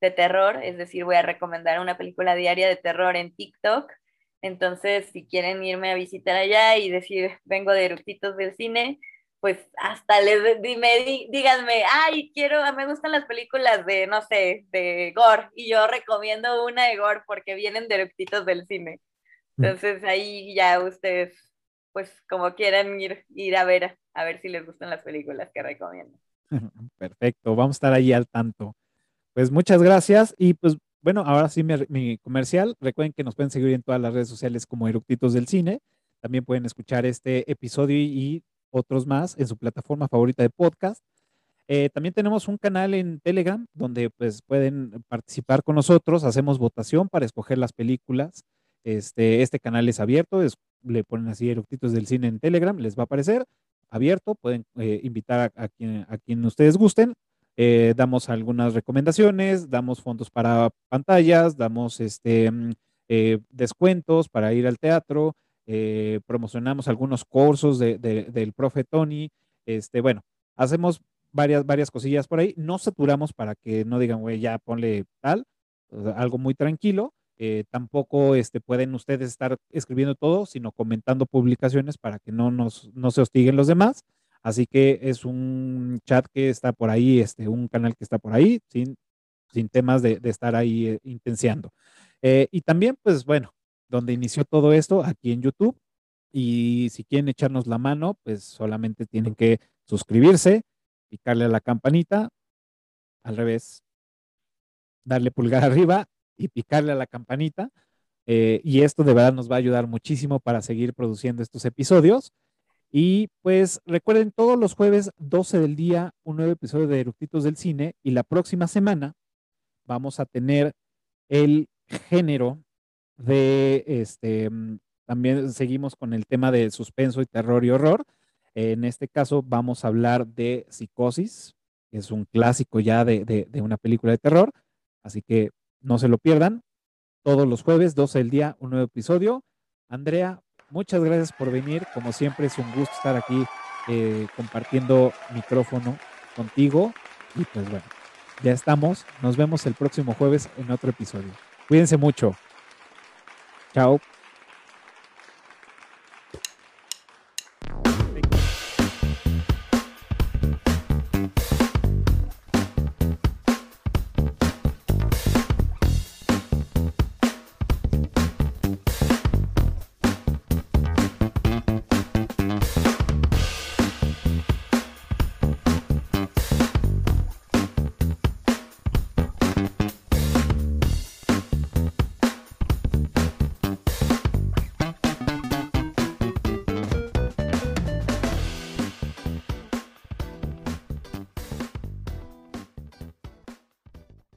de terror, es decir, voy a recomendar una película diaria de terror en TikTok. Entonces, si quieren irme a visitar allá y decir, vengo de eructitos del cine, pues hasta les dime, díganme, ay, quiero, me gustan las películas de, no sé, de gore, y yo recomiendo una de gore porque vienen de eructitos del cine. Mm. Entonces ahí ya ustedes, pues como quieran ir, ir a ver, a ver si les gustan las películas que recomiendo. *laughs* Perfecto, vamos a estar ahí al tanto. Pues muchas gracias y pues bueno, ahora sí mi, mi, comercial. Recuerden que nos pueden seguir en todas las redes sociales como Eructitos del Cine. También pueden escuchar este episodio y otros más en su plataforma favorita de podcast. Eh, también tenemos un canal en Telegram donde pues pueden participar con nosotros, hacemos votación para escoger las películas. Este, este canal es abierto, le ponen así eructitos del cine en Telegram, les va a aparecer abierto, pueden eh, invitar a, quien, a quien ustedes gusten. Eh, damos algunas recomendaciones, damos fondos para pantallas, damos este, mm, descuentos para ir al teatro, eh, promocionamos algunos cursos de, del profe Tony, este, bueno, hacemos varias, varias cosillas por ahí, no saturamos para que no digan, güey, ya ponle tal, algo muy tranquilo, eh, tampoco este, pueden ustedes estar escribiendo todo, sino comentando publicaciones para que no, nos, no se hostiguen los demás. Así que es un chat que está por ahí, este, un canal que está por ahí, sin, sin temas de, estar ahí eh, intenciando. y también, pues bueno, donde inició todo esto, aquí en YouTube. Y si quieren echarnos la mano, pues solamente tienen que suscribirse, picarle a la campanita, al revés, darle pulgar *laughs* arriba y picarle a la campanita. Eh, y esto de verdad nos va a ayudar muchísimo para seguir produciendo estos episodios. Y pues recuerden, todos los jueves 12 del día, un nuevo episodio de Eructitos del Cine. Y la próxima semana vamos a tener el género de este, mm, también seguimos con el tema de suspenso y terror y horror. En este caso vamos a hablar de Psicosis, que es un clásico ya de, una película de terror, así que no se lo pierdan. Todos los jueves, 12 del día, un nuevo episodio. Andrea, muchas gracias por venir. Como siempre, es un gusto estar aquí eh, compartiendo micrófono contigo. Y pues bueno, ya estamos. Nos vemos el próximo jueves en otro episodio. Cuídense mucho. Ciao.